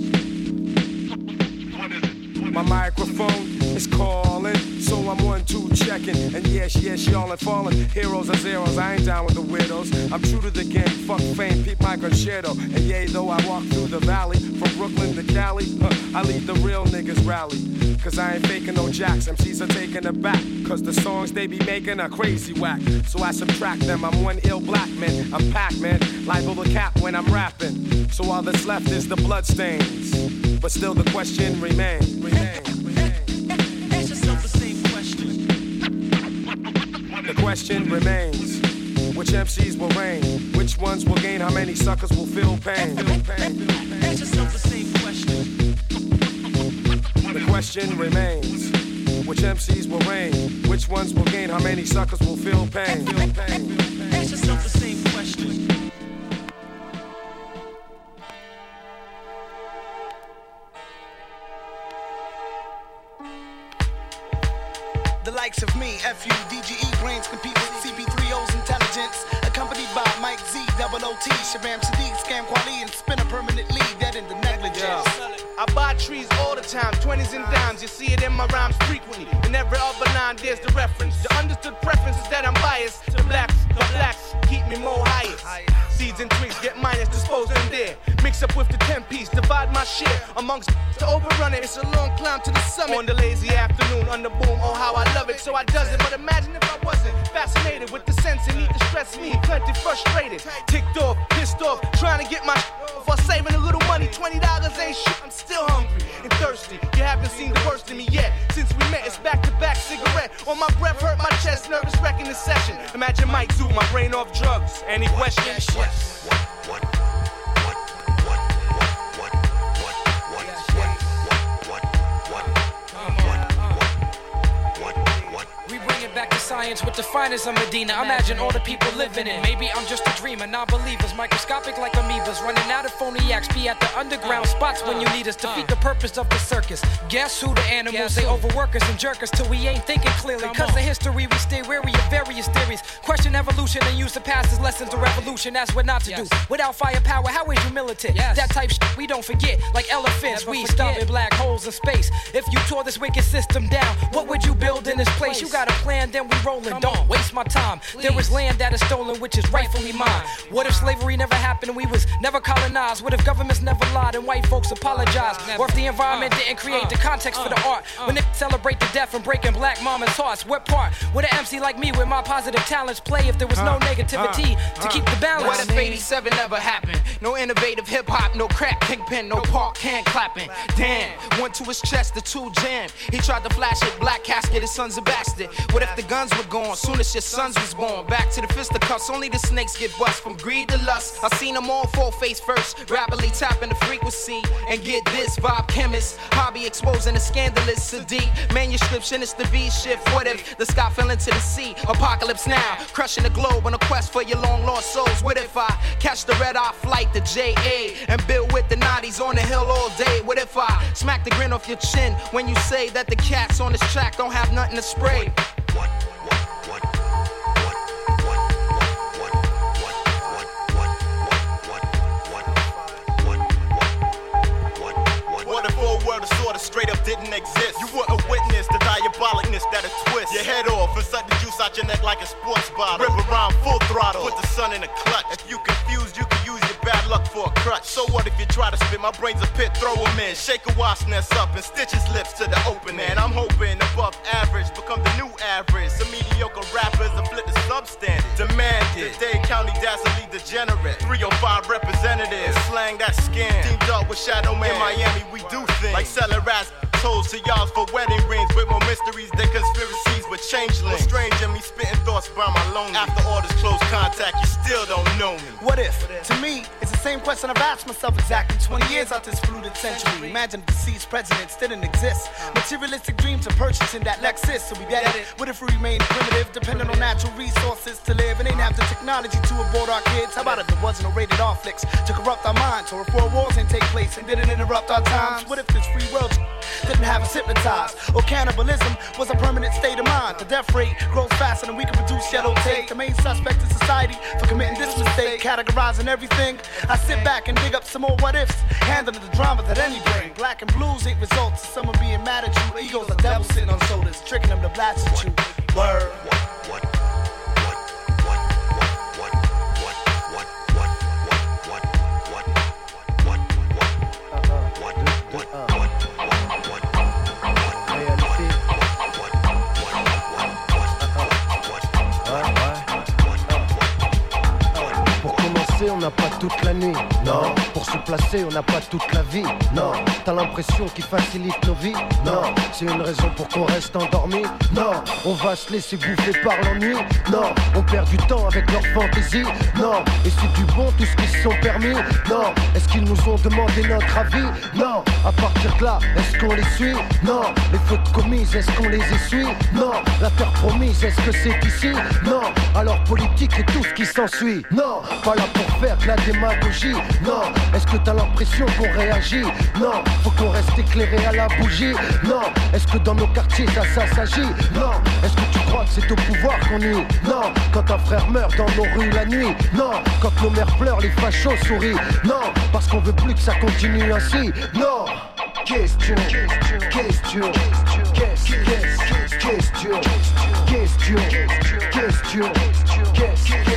My microphone is calling, so I'm one, two checking. And yes, yes, y'all are falling. Heroes are zeros, I ain't down with the widows. I'm true to the game, fuck fame, peep my concerto. And yea, though I walk through the valley, from Brooklyn to Cali, huh, I lead the real niggas rally. Cause I ain't faking no jacks, MCs are taking it back. Cause the songs they be making are crazy whack. So I subtract them, I'm one ill black man. I'm Pac Man, liable to cap when I'm rapping. So all that's left is the bloodstains. But still the question remains. Ask question remains. Which MCs will reign? Which ones will gain? How many suckers will feel pain? Ask yourself the same question. The question remains. Which MCs will reign? Which ones will gain? How many suckers will feel pain? Ask yourself the same question. The likes of me, FU, DGE compete with CP3O's intelligence. Accompanied by Mike Z, Double OT, Shabam Sadiq, Scam Quali, and Spinner permanently dead in the negligence. I buy trees all the time, 20s and dimes. You see it in my rhymes frequently. In every other line, there's the reference. The understood preferences that I'm biased. The blacks, the blacks keep me more highest. Seeds and twigs get minus disposed in there. Mix up with the 10 piece, divide my share amongst to overrun it. It's a long climb to the summit. On the lazy afternoon, on the boom, oh how I love it. So I does it. But imagine if I wasn't fascinated with the sense and need to stress me. Plenty frustrated, ticked off, pissed off, trying to get my while saving a little money. $20 ain't shit. I'm still hungry and thirsty. You haven't seen the worst of me yet. Since we met, it's back to back cigarette. On my breath, hurt my chest. nervous, wrecking the session. Imagine Mike Zoo, my brain off drugs. Any questions? We bring it back to science with the finest of Medina. Imagine all the people living in. Maybe I'm just a dreamer, non believers. Microscopic like amoebas. Running out of phony acts, Be at the underground spots when you need us. Defeat the purpose of the circus. Guess who the animals? They overwork us and jerk us till we ain't thinking clearly. Cause the history we stay wary of various theories. Question evolution and use the past as lessons to revolution. That's what not to do. Without firepower, how is you militant? That type shit we don't forget. Like elephants, we stomping black holes in space. If you tore this wicked system down, what would you build in this place? You got a plan, then we rolling. Don't waste my time. There is land that is stolen, which is rightfully mine. What if slavery never happened and we was never colonized? What if governments never lied and white folks apologized? Or if the environment uh, didn't create uh, the context for the uh, art? When they celebrate the death and breaking black mama's hearts, what part would an MC like me with my positive talents play if there was no negativity to keep the balance? What if 87 never happened? No innovative hip hop, no crack kingpin, no park can clapping. Damn, one to his chest, the two jam. He tried to flash it, black casket, his son's a bastard. What if the guns were gone soon as your sons was born? Back to the fisticuffs, only the snakes get bust from greed to lust. I seen them all fall face first, rapidly tapping the frequency. And get this vibe chemist, hobby exposing the scandalous, sadiq. Manuscription, it's the V shift. What if the sky fell into the sea? Apocalypse now, crushing the globe on a quest for your long lost souls. What if I catch the red eye flight, the JA, and build with the Naughties on the hill all day? What if I smack the grin off your chin when you say that the cats on this track don't have nothing to spray? Straight up didn't exist? You wouldn't witness the diabolicness that'll twist your head off and suck juice out your neck like a sports bottle. Rip around full throttle, put the sun in the clutch. If you confused, you can use luck for a crutch. So what if you try to spit? My brain's a pit, throw 'em in. Shake a wasp nest up and stitch his lips to the open And I'm hoping above average become the new average. Some mediocre rappers will flip the substandard. Demanded. Dade County Dazzle degenerate. 305 representatives. Slang that skin. Teamed up with Shadow Man. In Miami, we do things. Like selling rats. Told to y'all for wedding rings with more mysteries than conspiracies with changelings. Strange in me spitting thoughts by my lonely. After all this close contact, you still don't know me. What if? To me, it's the same question I've asked myself exactly 20 years out this polluted century. Imagine deceased presidents didn't exist. Materialistic dreams of purchasing that Lexus, so we get it. What if we remain primitive, dependent on natural resources to live, and ain't have the technology to abort our kids? How about if there wasn't no rated R flicks to corrupt our minds, or if world wars didn't take place and didn't interrupt our times? What if this free world didn't have us hypnotized, or cannibalism was a permanent state of mind? The death rate grows faster than we can produce yellow tape. The main suspect in society for committing this mistake, categorizing everything. I sit back and dig up some more what ifs, handling the drama that any bring. Black and blues ain't results of someone being mad at you. Egos are devils sitting on shoulders, tricking them to blast at you. Word. Pour on n'a pas toute la nuit. Non. Pour se placer, on n'a pas toute la vie. Non. T'as l'impression qu'il facilite nos vies. Non. C'est une raison pour qu'on reste endormi. Non. On va se laisser bouffer par l'ennui. Non. On perd du temps avec leur fantaisie. Non. Et c'est du bon tout ce qu'ils se sont permis. Non. Est-ce qu'ils nous ont demandé notre avis? Non. À partir de là, est-ce qu'on les suit? Non. Les fautes commises, est-ce qu'on les essuie? Non. La terre promise, est-ce que c'est ici? Non. Alors politique et tout ce qui s'ensuit. Non. Pas là pour la démagogie. Non. Est-ce que t'as l'impression qu'on réagit? Non. Faut qu'on reste éclairé à la bougie. Non. Est-ce que dans nos quartiers ça, ça s'agit? Non. Est-ce que tu crois que c'est au pouvoir qu'on nuit Non. Quand un frère meurt dans nos rues la nuit? Non. Quand nos mères pleurent, les fachos sourient? Non. Parce qu'on veut plus que ça continue ainsi? Non. Question, question, question, question, question, question, question, question, question,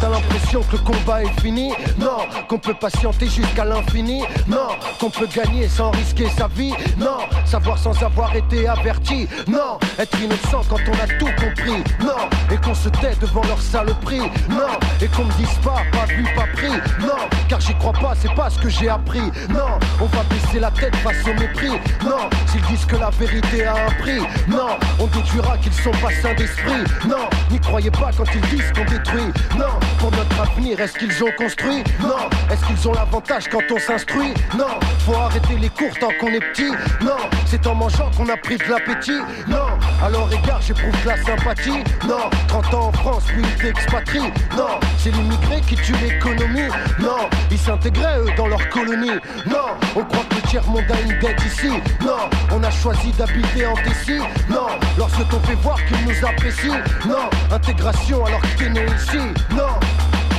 T'as l'impression que le combat est fini? Non, qu'on peut patienter jusqu'à l'infini? Non, qu'on peut gagner sans risquer sa vie? Non, savoir sans avoir été averti? Non, être innocent quand on a tout compris? Non, et qu'on se tait devant leur saloperie? Non, et qu'on me dise pas, pas vu, pas pris? Non, car j'y crois pas, c'est pas ce que j'ai appris? Non, on va baisser la tête face au mépris? Non, s'ils disent que la vérité a un prix? Non, on déduira qu'ils sont pas sains d'esprit? Non, n'y croyez pas quand ils disent qu'on détruit Non, pour notre avenir, est-ce qu'ils ont construit? Non, est-ce qu'ils ont l'avantage quand on s'instruit? Non, faut arrêter les cours tant qu'on est petit. Non, c'est en mangeant qu'on a pris de l'appétit. Non, alors égard, j'éprouve la sympathie. Non, 30 ans en France, puis ils t'expatrient Non, c'est l'immigré qui tue l'économie. Non, ils s'intégraient eux dans leur colonie. Non, on croit que le tiers-monde a une dette ici. Non, on a choisi d'habiter en Tessie. Non, lorsque t'on fait voir qu'ils nous apprécient. Non, intégration alors que t'es ici no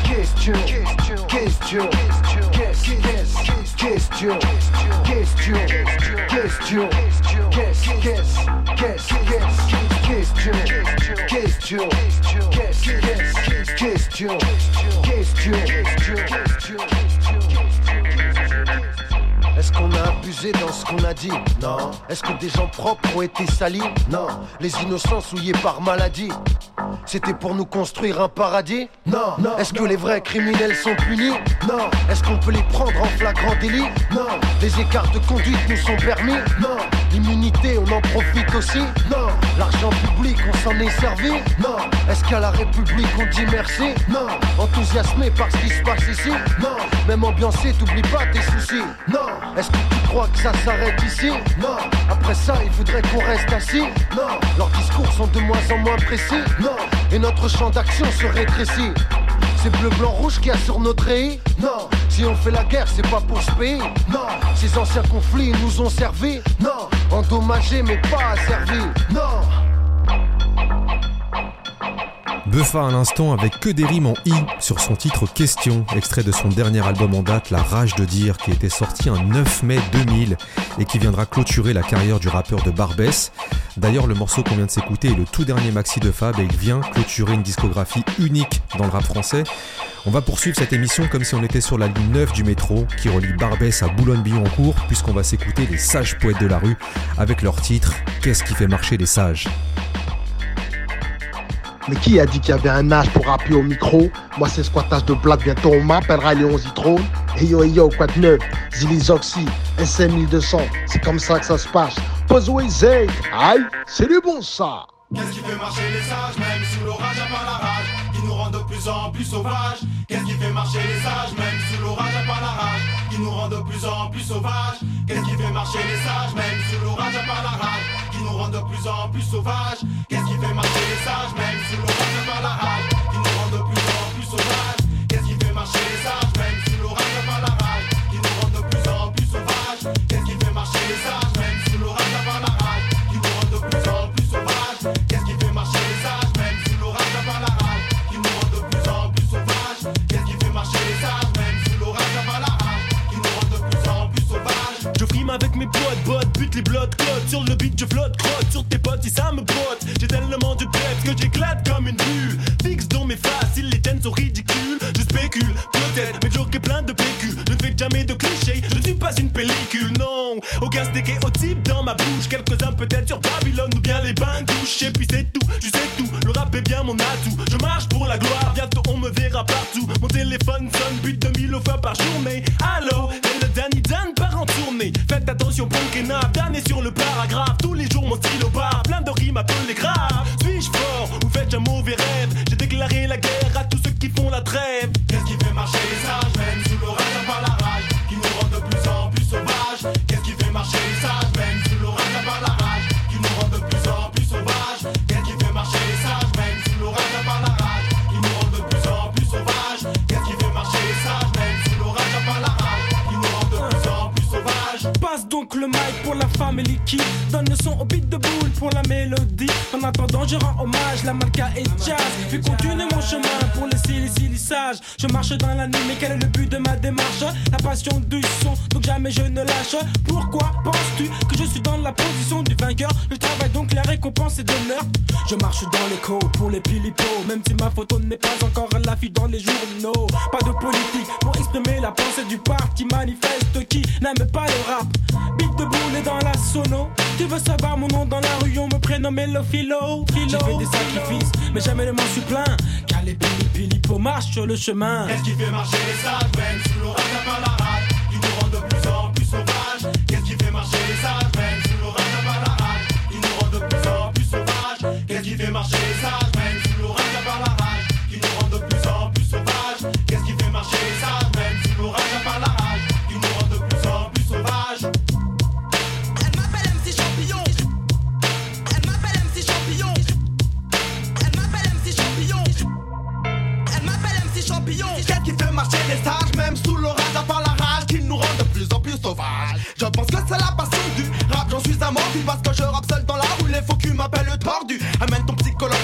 Kissed you, kissed you, kiss, kiss, kissed you, kissed you, kissed you, kiss, kiss, kiss, kiss, kissed you, kissed you, kiss, kiss, kissed you, kissed you, kissed you. Est-ce qu'on a abusé dans ce qu'on a dit Non. Est-ce que des gens propres ont été salis Non. Les innocents souillés par maladie C'était pour nous construire un paradis Non. non Est-ce que les vrais criminels sont punis Non. Est-ce qu'on peut les prendre en flagrant délit Non. Les écarts de conduite nous sont permis Non. L'immunité, on en profite aussi Non. L'argent public, on s'en est servi Non. Est-ce qu'à la République, on dit merci? Non. Enthousiasmé par ce qui se passe ici Non. Même ambiancé, t'oublies pas tes soucis Non. Est-ce que tu crois que ça s'arrête ici? Non. Après ça, il faudrait qu'on reste assis Non. Leurs discours sont de moins en moins précis Non. Et notre champ d'action se rétrécit. C'est bleu, blanc, rouge qu'il y a sur notre pays Non. Si on fait la guerre, c'est pas pour ce pays Non. Ces anciens conflits nous ont servi Non. Endommagés mais pas asservis Non. Buffa à l'instant avec que des rimes en i sur son titre Question, extrait de son dernier album en date, La Rage de Dire, qui était sorti un 9 mai 2000 et qui viendra clôturer la carrière du rappeur de Barbès. D'ailleurs, le morceau qu'on vient de s'écouter est le tout dernier maxi de Fab et il vient clôturer une discographie unique dans le rap français. On va poursuivre cette émission comme si on était sur la ligne 9 du métro qui relie Barbès à Boulogne-Billancourt puisqu'on va s'écouter les sages poètes de la rue avec leur titre Qu'est-ce qui fait marcher les sages? Mais qui a dit qu'il y avait un âge pour rapper au micro Moi c'est squattage de blague, bientôt on m'appellera Léon Zitrone. Et yo yo, quoi de neuf Zilizoxy, SM 1200, c'est comme ça que ça se passe. Puzzle Zay, aïe, c'est du bon ça Qu'est-ce qui fait marcher les sages, même sous l'orage à part la rage Qui nous rend de plus en plus sauvages Qu'est-ce qui fait marcher les sages, même sous l'orage à part la rage Qui nous rend de plus en plus sauvages Qu'est-ce qui fait marcher les sages, même sous l'orage à part la rage nous rend de plus en plus sauvages. Qu'est-ce qui fait marcher les sages, même sous l'orage à part la rage les blocs, clottes Sur le beat je flotte, crotte. Sur tes potes si ça me botte J'ai tellement du peps que j'éclate comme une bulle. Fixe dans mes faces, les tiennes sont ridicules Je spécule, peut-être, mais est plein de PQ ne fais jamais de clichés, pas une pellicule, non. Aucun et au type dans ma bouche. Quelques-uns peut-être sur Babylone ou bien les bains douches Et puis c'est tout, tu sais tout, le rap est bien mon atout. Je marche pour la gloire, bientôt on me verra partout. Mon téléphone sonne plus de 2000 fois par journée Allô, c'est le Danny Dan part en tournée. Faites attention, bon kenap, damné sur le paragraphe. Tous les jours mon stylo part, plein de rimes appelées graves. Suis-je fort ou faites un mauvais rêve? J'ai déclaré la guerre à tous ceux qui font la trêve. Qu'est-ce qui fait marcher les sages, même sous l'orage keep donne le son au beat de boule pour la mélodie. En attendant, je rends hommage, la marca et jazz. Puis continue mon chemin pour laisser les silissages. Je marche dans la nuit, mais quel est le but de ma démarche? La passion du son, donc jamais je ne lâche. Pourquoi penses-tu que je suis dans la position du vainqueur? Le travail donc la récompense est d'honneur. Je marche dans l'écho pour les pilipos, même si ma photo n'est pas encore à l'affiche dans les journaux. Pas de politique pour exprimer la pensée du parti manifeste qui n'aime pas le rap. Big de boule et dans la sono. Tu veux savoir mon nom dans la rue, on me prénomme le philo. J'ai fait des sacrifices, mais jamais ne m'en suis plein. Car les pilipos marchent sur le chemin. Qu'est-ce qui fait marcher les sages, même sous l'orage Je pense que c'est la passion du rap, j'en suis un mordu parce que je rappe seul dans la rue, les faux m'appellent tordu. Amène ton psychologue,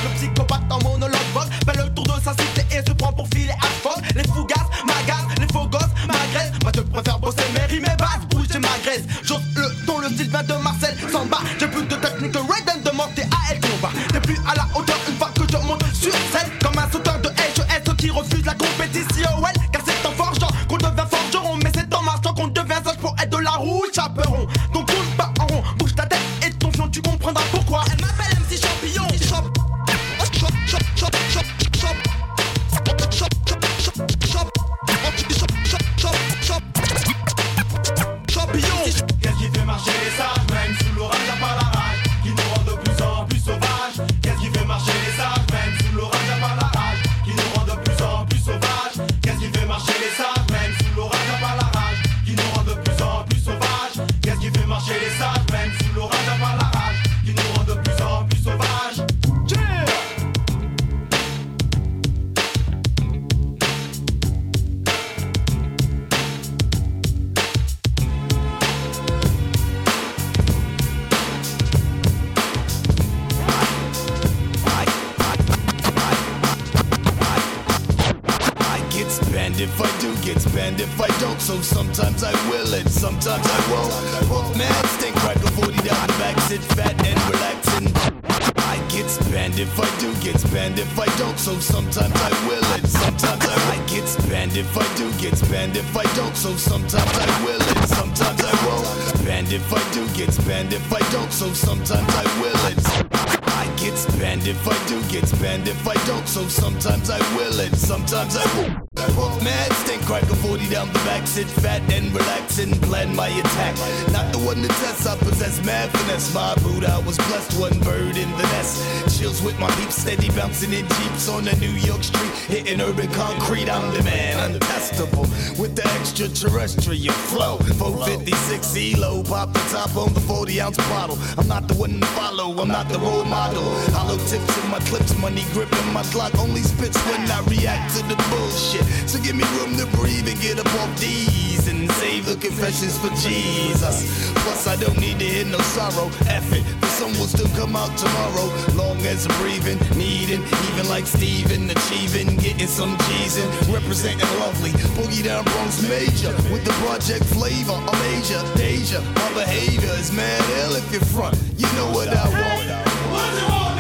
the top on the 40 ounce bottle. I'm not the one to follow, I'm not the role model. Hollow tips in my clips, money gripping my clock. Only spits when I react to the bullshit. So give me room to breathe and get up off these and save the confessions for Jesus. Plus, I don't need to hear no sorrow. F it, the sun will still come out tomorrow. Long as I'm breathing, needing, even like Steven, achieving, getting some G's in. Representing lovely, boogie down Bronx major. With the project flavor, I'm Asia, Asia. My behavior is mad ill if you're front. You know what I want. What you want?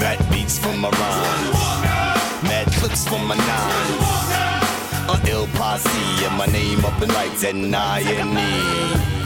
Fat beats from my rhymes. Mad clips from my nines. Ill posse and my name up in lights at nine and E.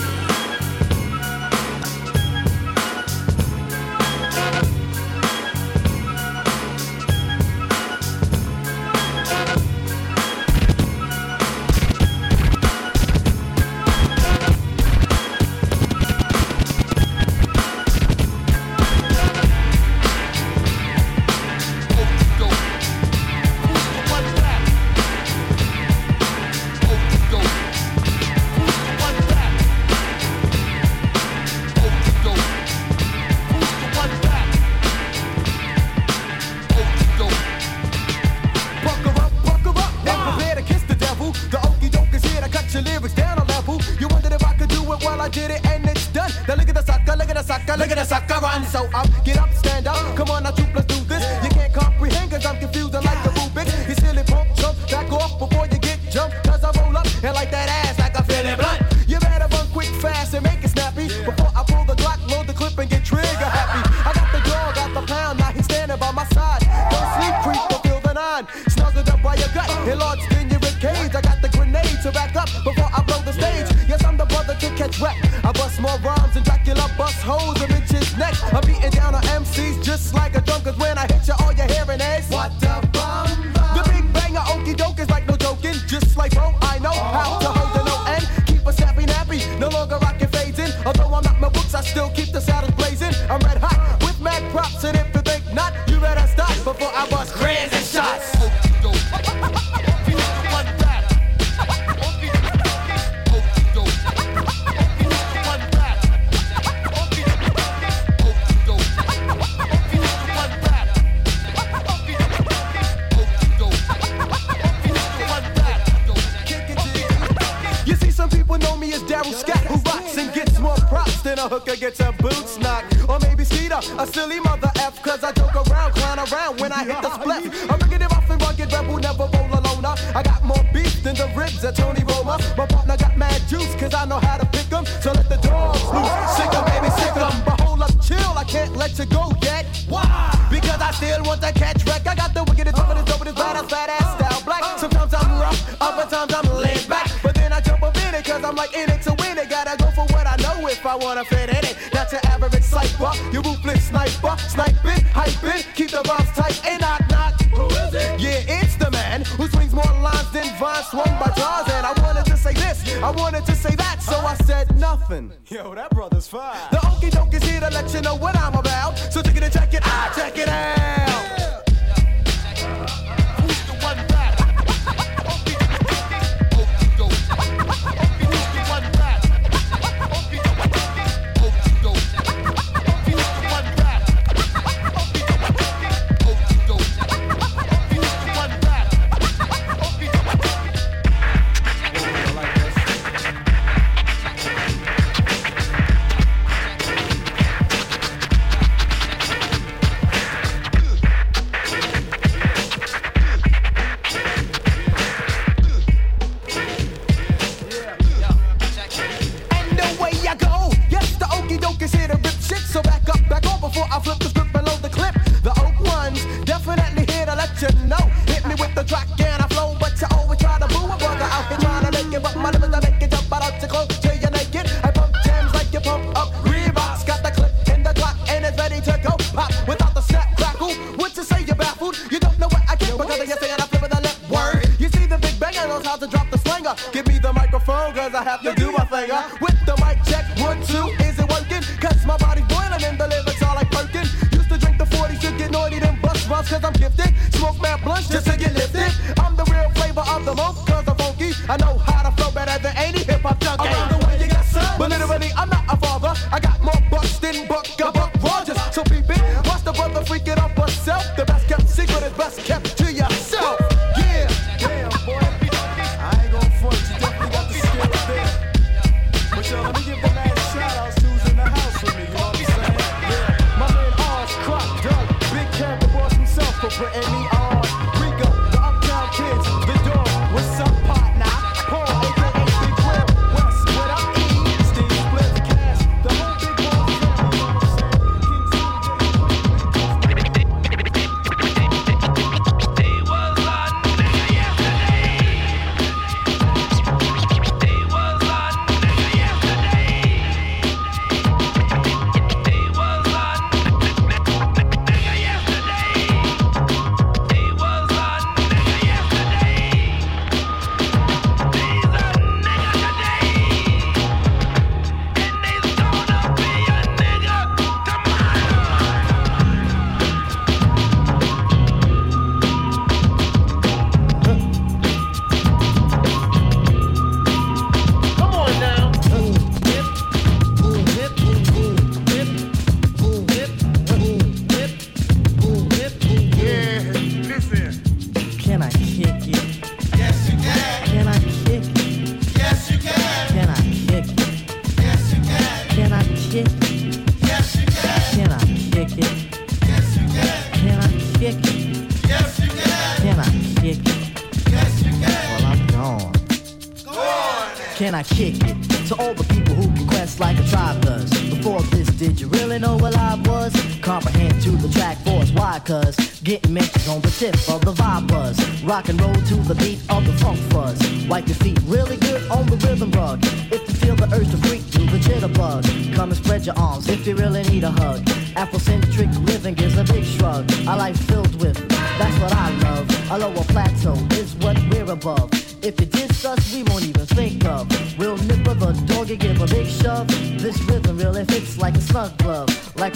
Cause getting mentioned on the tip of the vibe buzz. Rock and roll to the beat of the funk fuzz. Wipe your feet really good on the rhythm rug. If you feel the urge to freak, do the jitterbug. Come and spread your arms if you really need a hug. Afrocentric living gives a big shrug. A life filled with, that's what I love. A lower plateau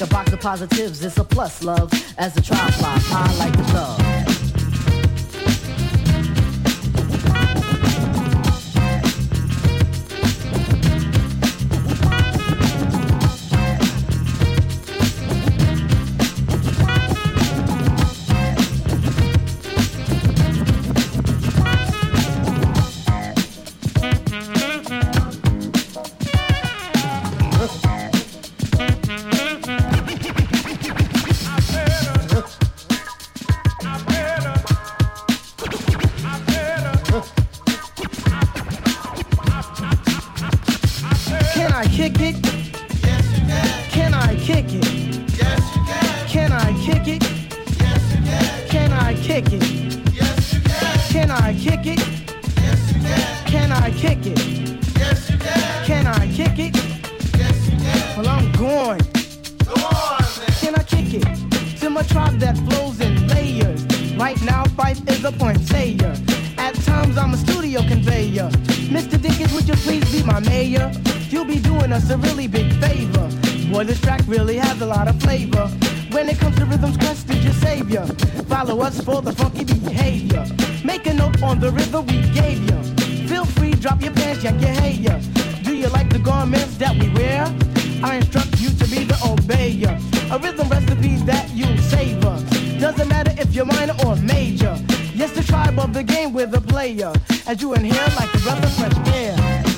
a box of positives, it's a plus love. As tribe fly high like the dove. My mayor? You'll be doing us a really big favor. Boy, this track really has a lot of flavor. When it comes to rhythms, Quest is your savior. Follow us for the funky behavior. Make a note on the rhythm we gave you. Feel free, drop your pants, yank your hair. Do you like the garments that we wear? I instruct you to be the obeyer. A rhythm recipe that you'll savor. Doesn't matter if you're minor or major. Yes, the tribe of the game with a player. As you inhale like a breath of fresh air.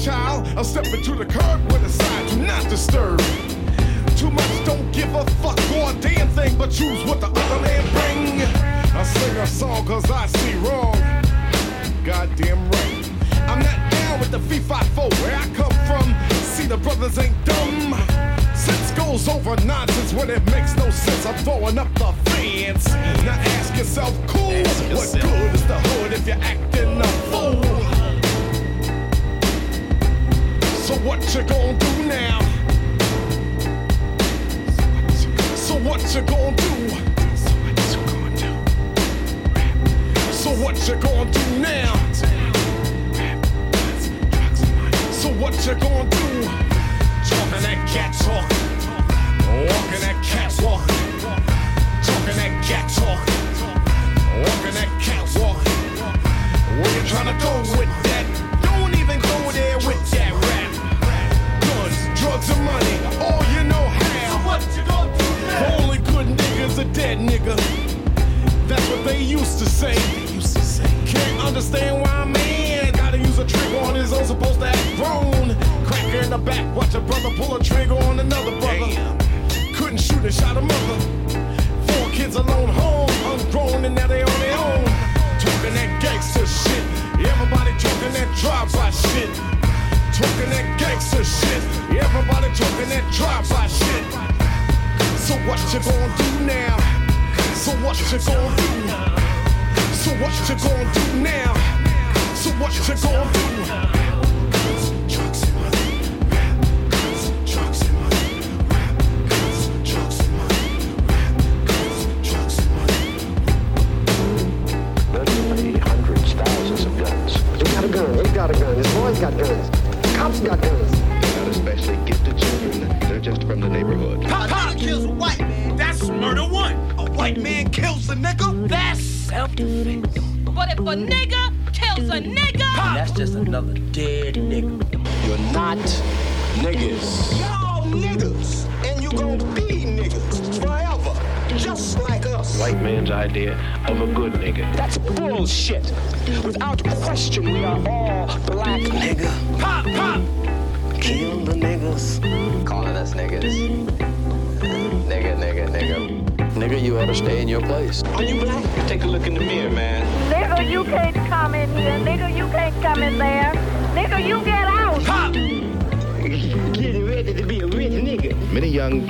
Child, I'm stepping to the curb with a sign, do not disturb. Too much, don't give a fuck or a damn thing, but choose what the other man bring. I sing a song cause I see wrong. Goddamn right. I'm not down with the fee fi fo where I come from. See, the brothers ain't dumb. Sense goes over nonsense when it makes no sense. I'm throwing up the fence. Now ask yourself, cool. what good is the hood if you're acting a fool? So what you gonna do now? So what you gonna do? So what you gonna do now? So what you gonna do? Talking that cat talk, Walking that catwalk. Talking that cat talk. Walking that catwalk. Where you trying to go with Drugs, and money. All you know how. what you gonna do now? Only good niggas a dead nigga. That's what they used to say. Can't understand why a man gotta use a trigger on his own, supposed to act grown. Cracker in the back, watch a brother pull a trigger on another brother. Couldn't shoot and shot a mother. Four kids alone home, ungrown, and now they on their own. Talking that gangster shit. Everybody talking that drive-by shit. Talking that gangster shit. Everybody talking that drive-by shit. So what you gonna do now? So what you gonna do? So what you gonna do now? So what you gonna do?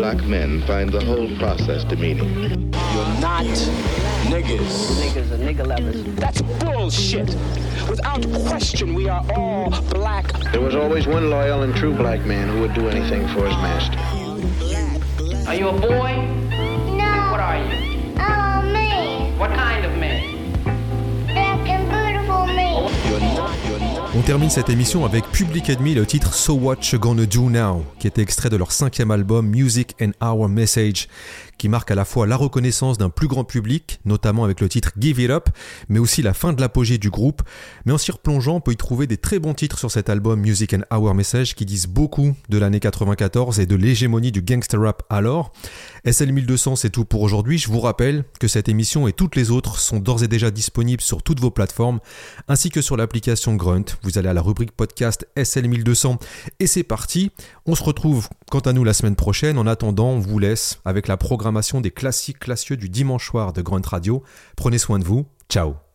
Black men find the whole process demeaning. You're not niggas. Niggas are nigga lovers. That's bullshit. Without question, we are all black. There was always one loyal and true black man who would do anything for his master. Are you a boy? On termine cette émission avec Public Enemy, le titre So What You Gonna Do Now, qui est extrait de leur cinquième album Music and Our Message, qui marque à la fois la reconnaissance d'un plus grand public, notamment avec le titre Give It Up, mais aussi la fin de l'apogée du groupe. Mais en s'y replongeant, on peut y trouver des très bons titres sur cet album Music and Our Message qui disent beaucoup de l'année 94 et de l'hégémonie du gangster rap alors. SL 1200, c'est tout pour aujourd'hui. Je vous rappelle que cette émission et toutes les autres sont d'ores et déjà disponibles sur toutes vos plateformes, ainsi que sur l'application Grunt. Vous allez à la rubrique podcast SL 1200 et c'est parti. On se retrouve quant à nous la semaine prochaine. En attendant, on vous laisse avec la programmation des classiques classieux du dimanche soir de Grunt Radio. Prenez soin de vous. Ciao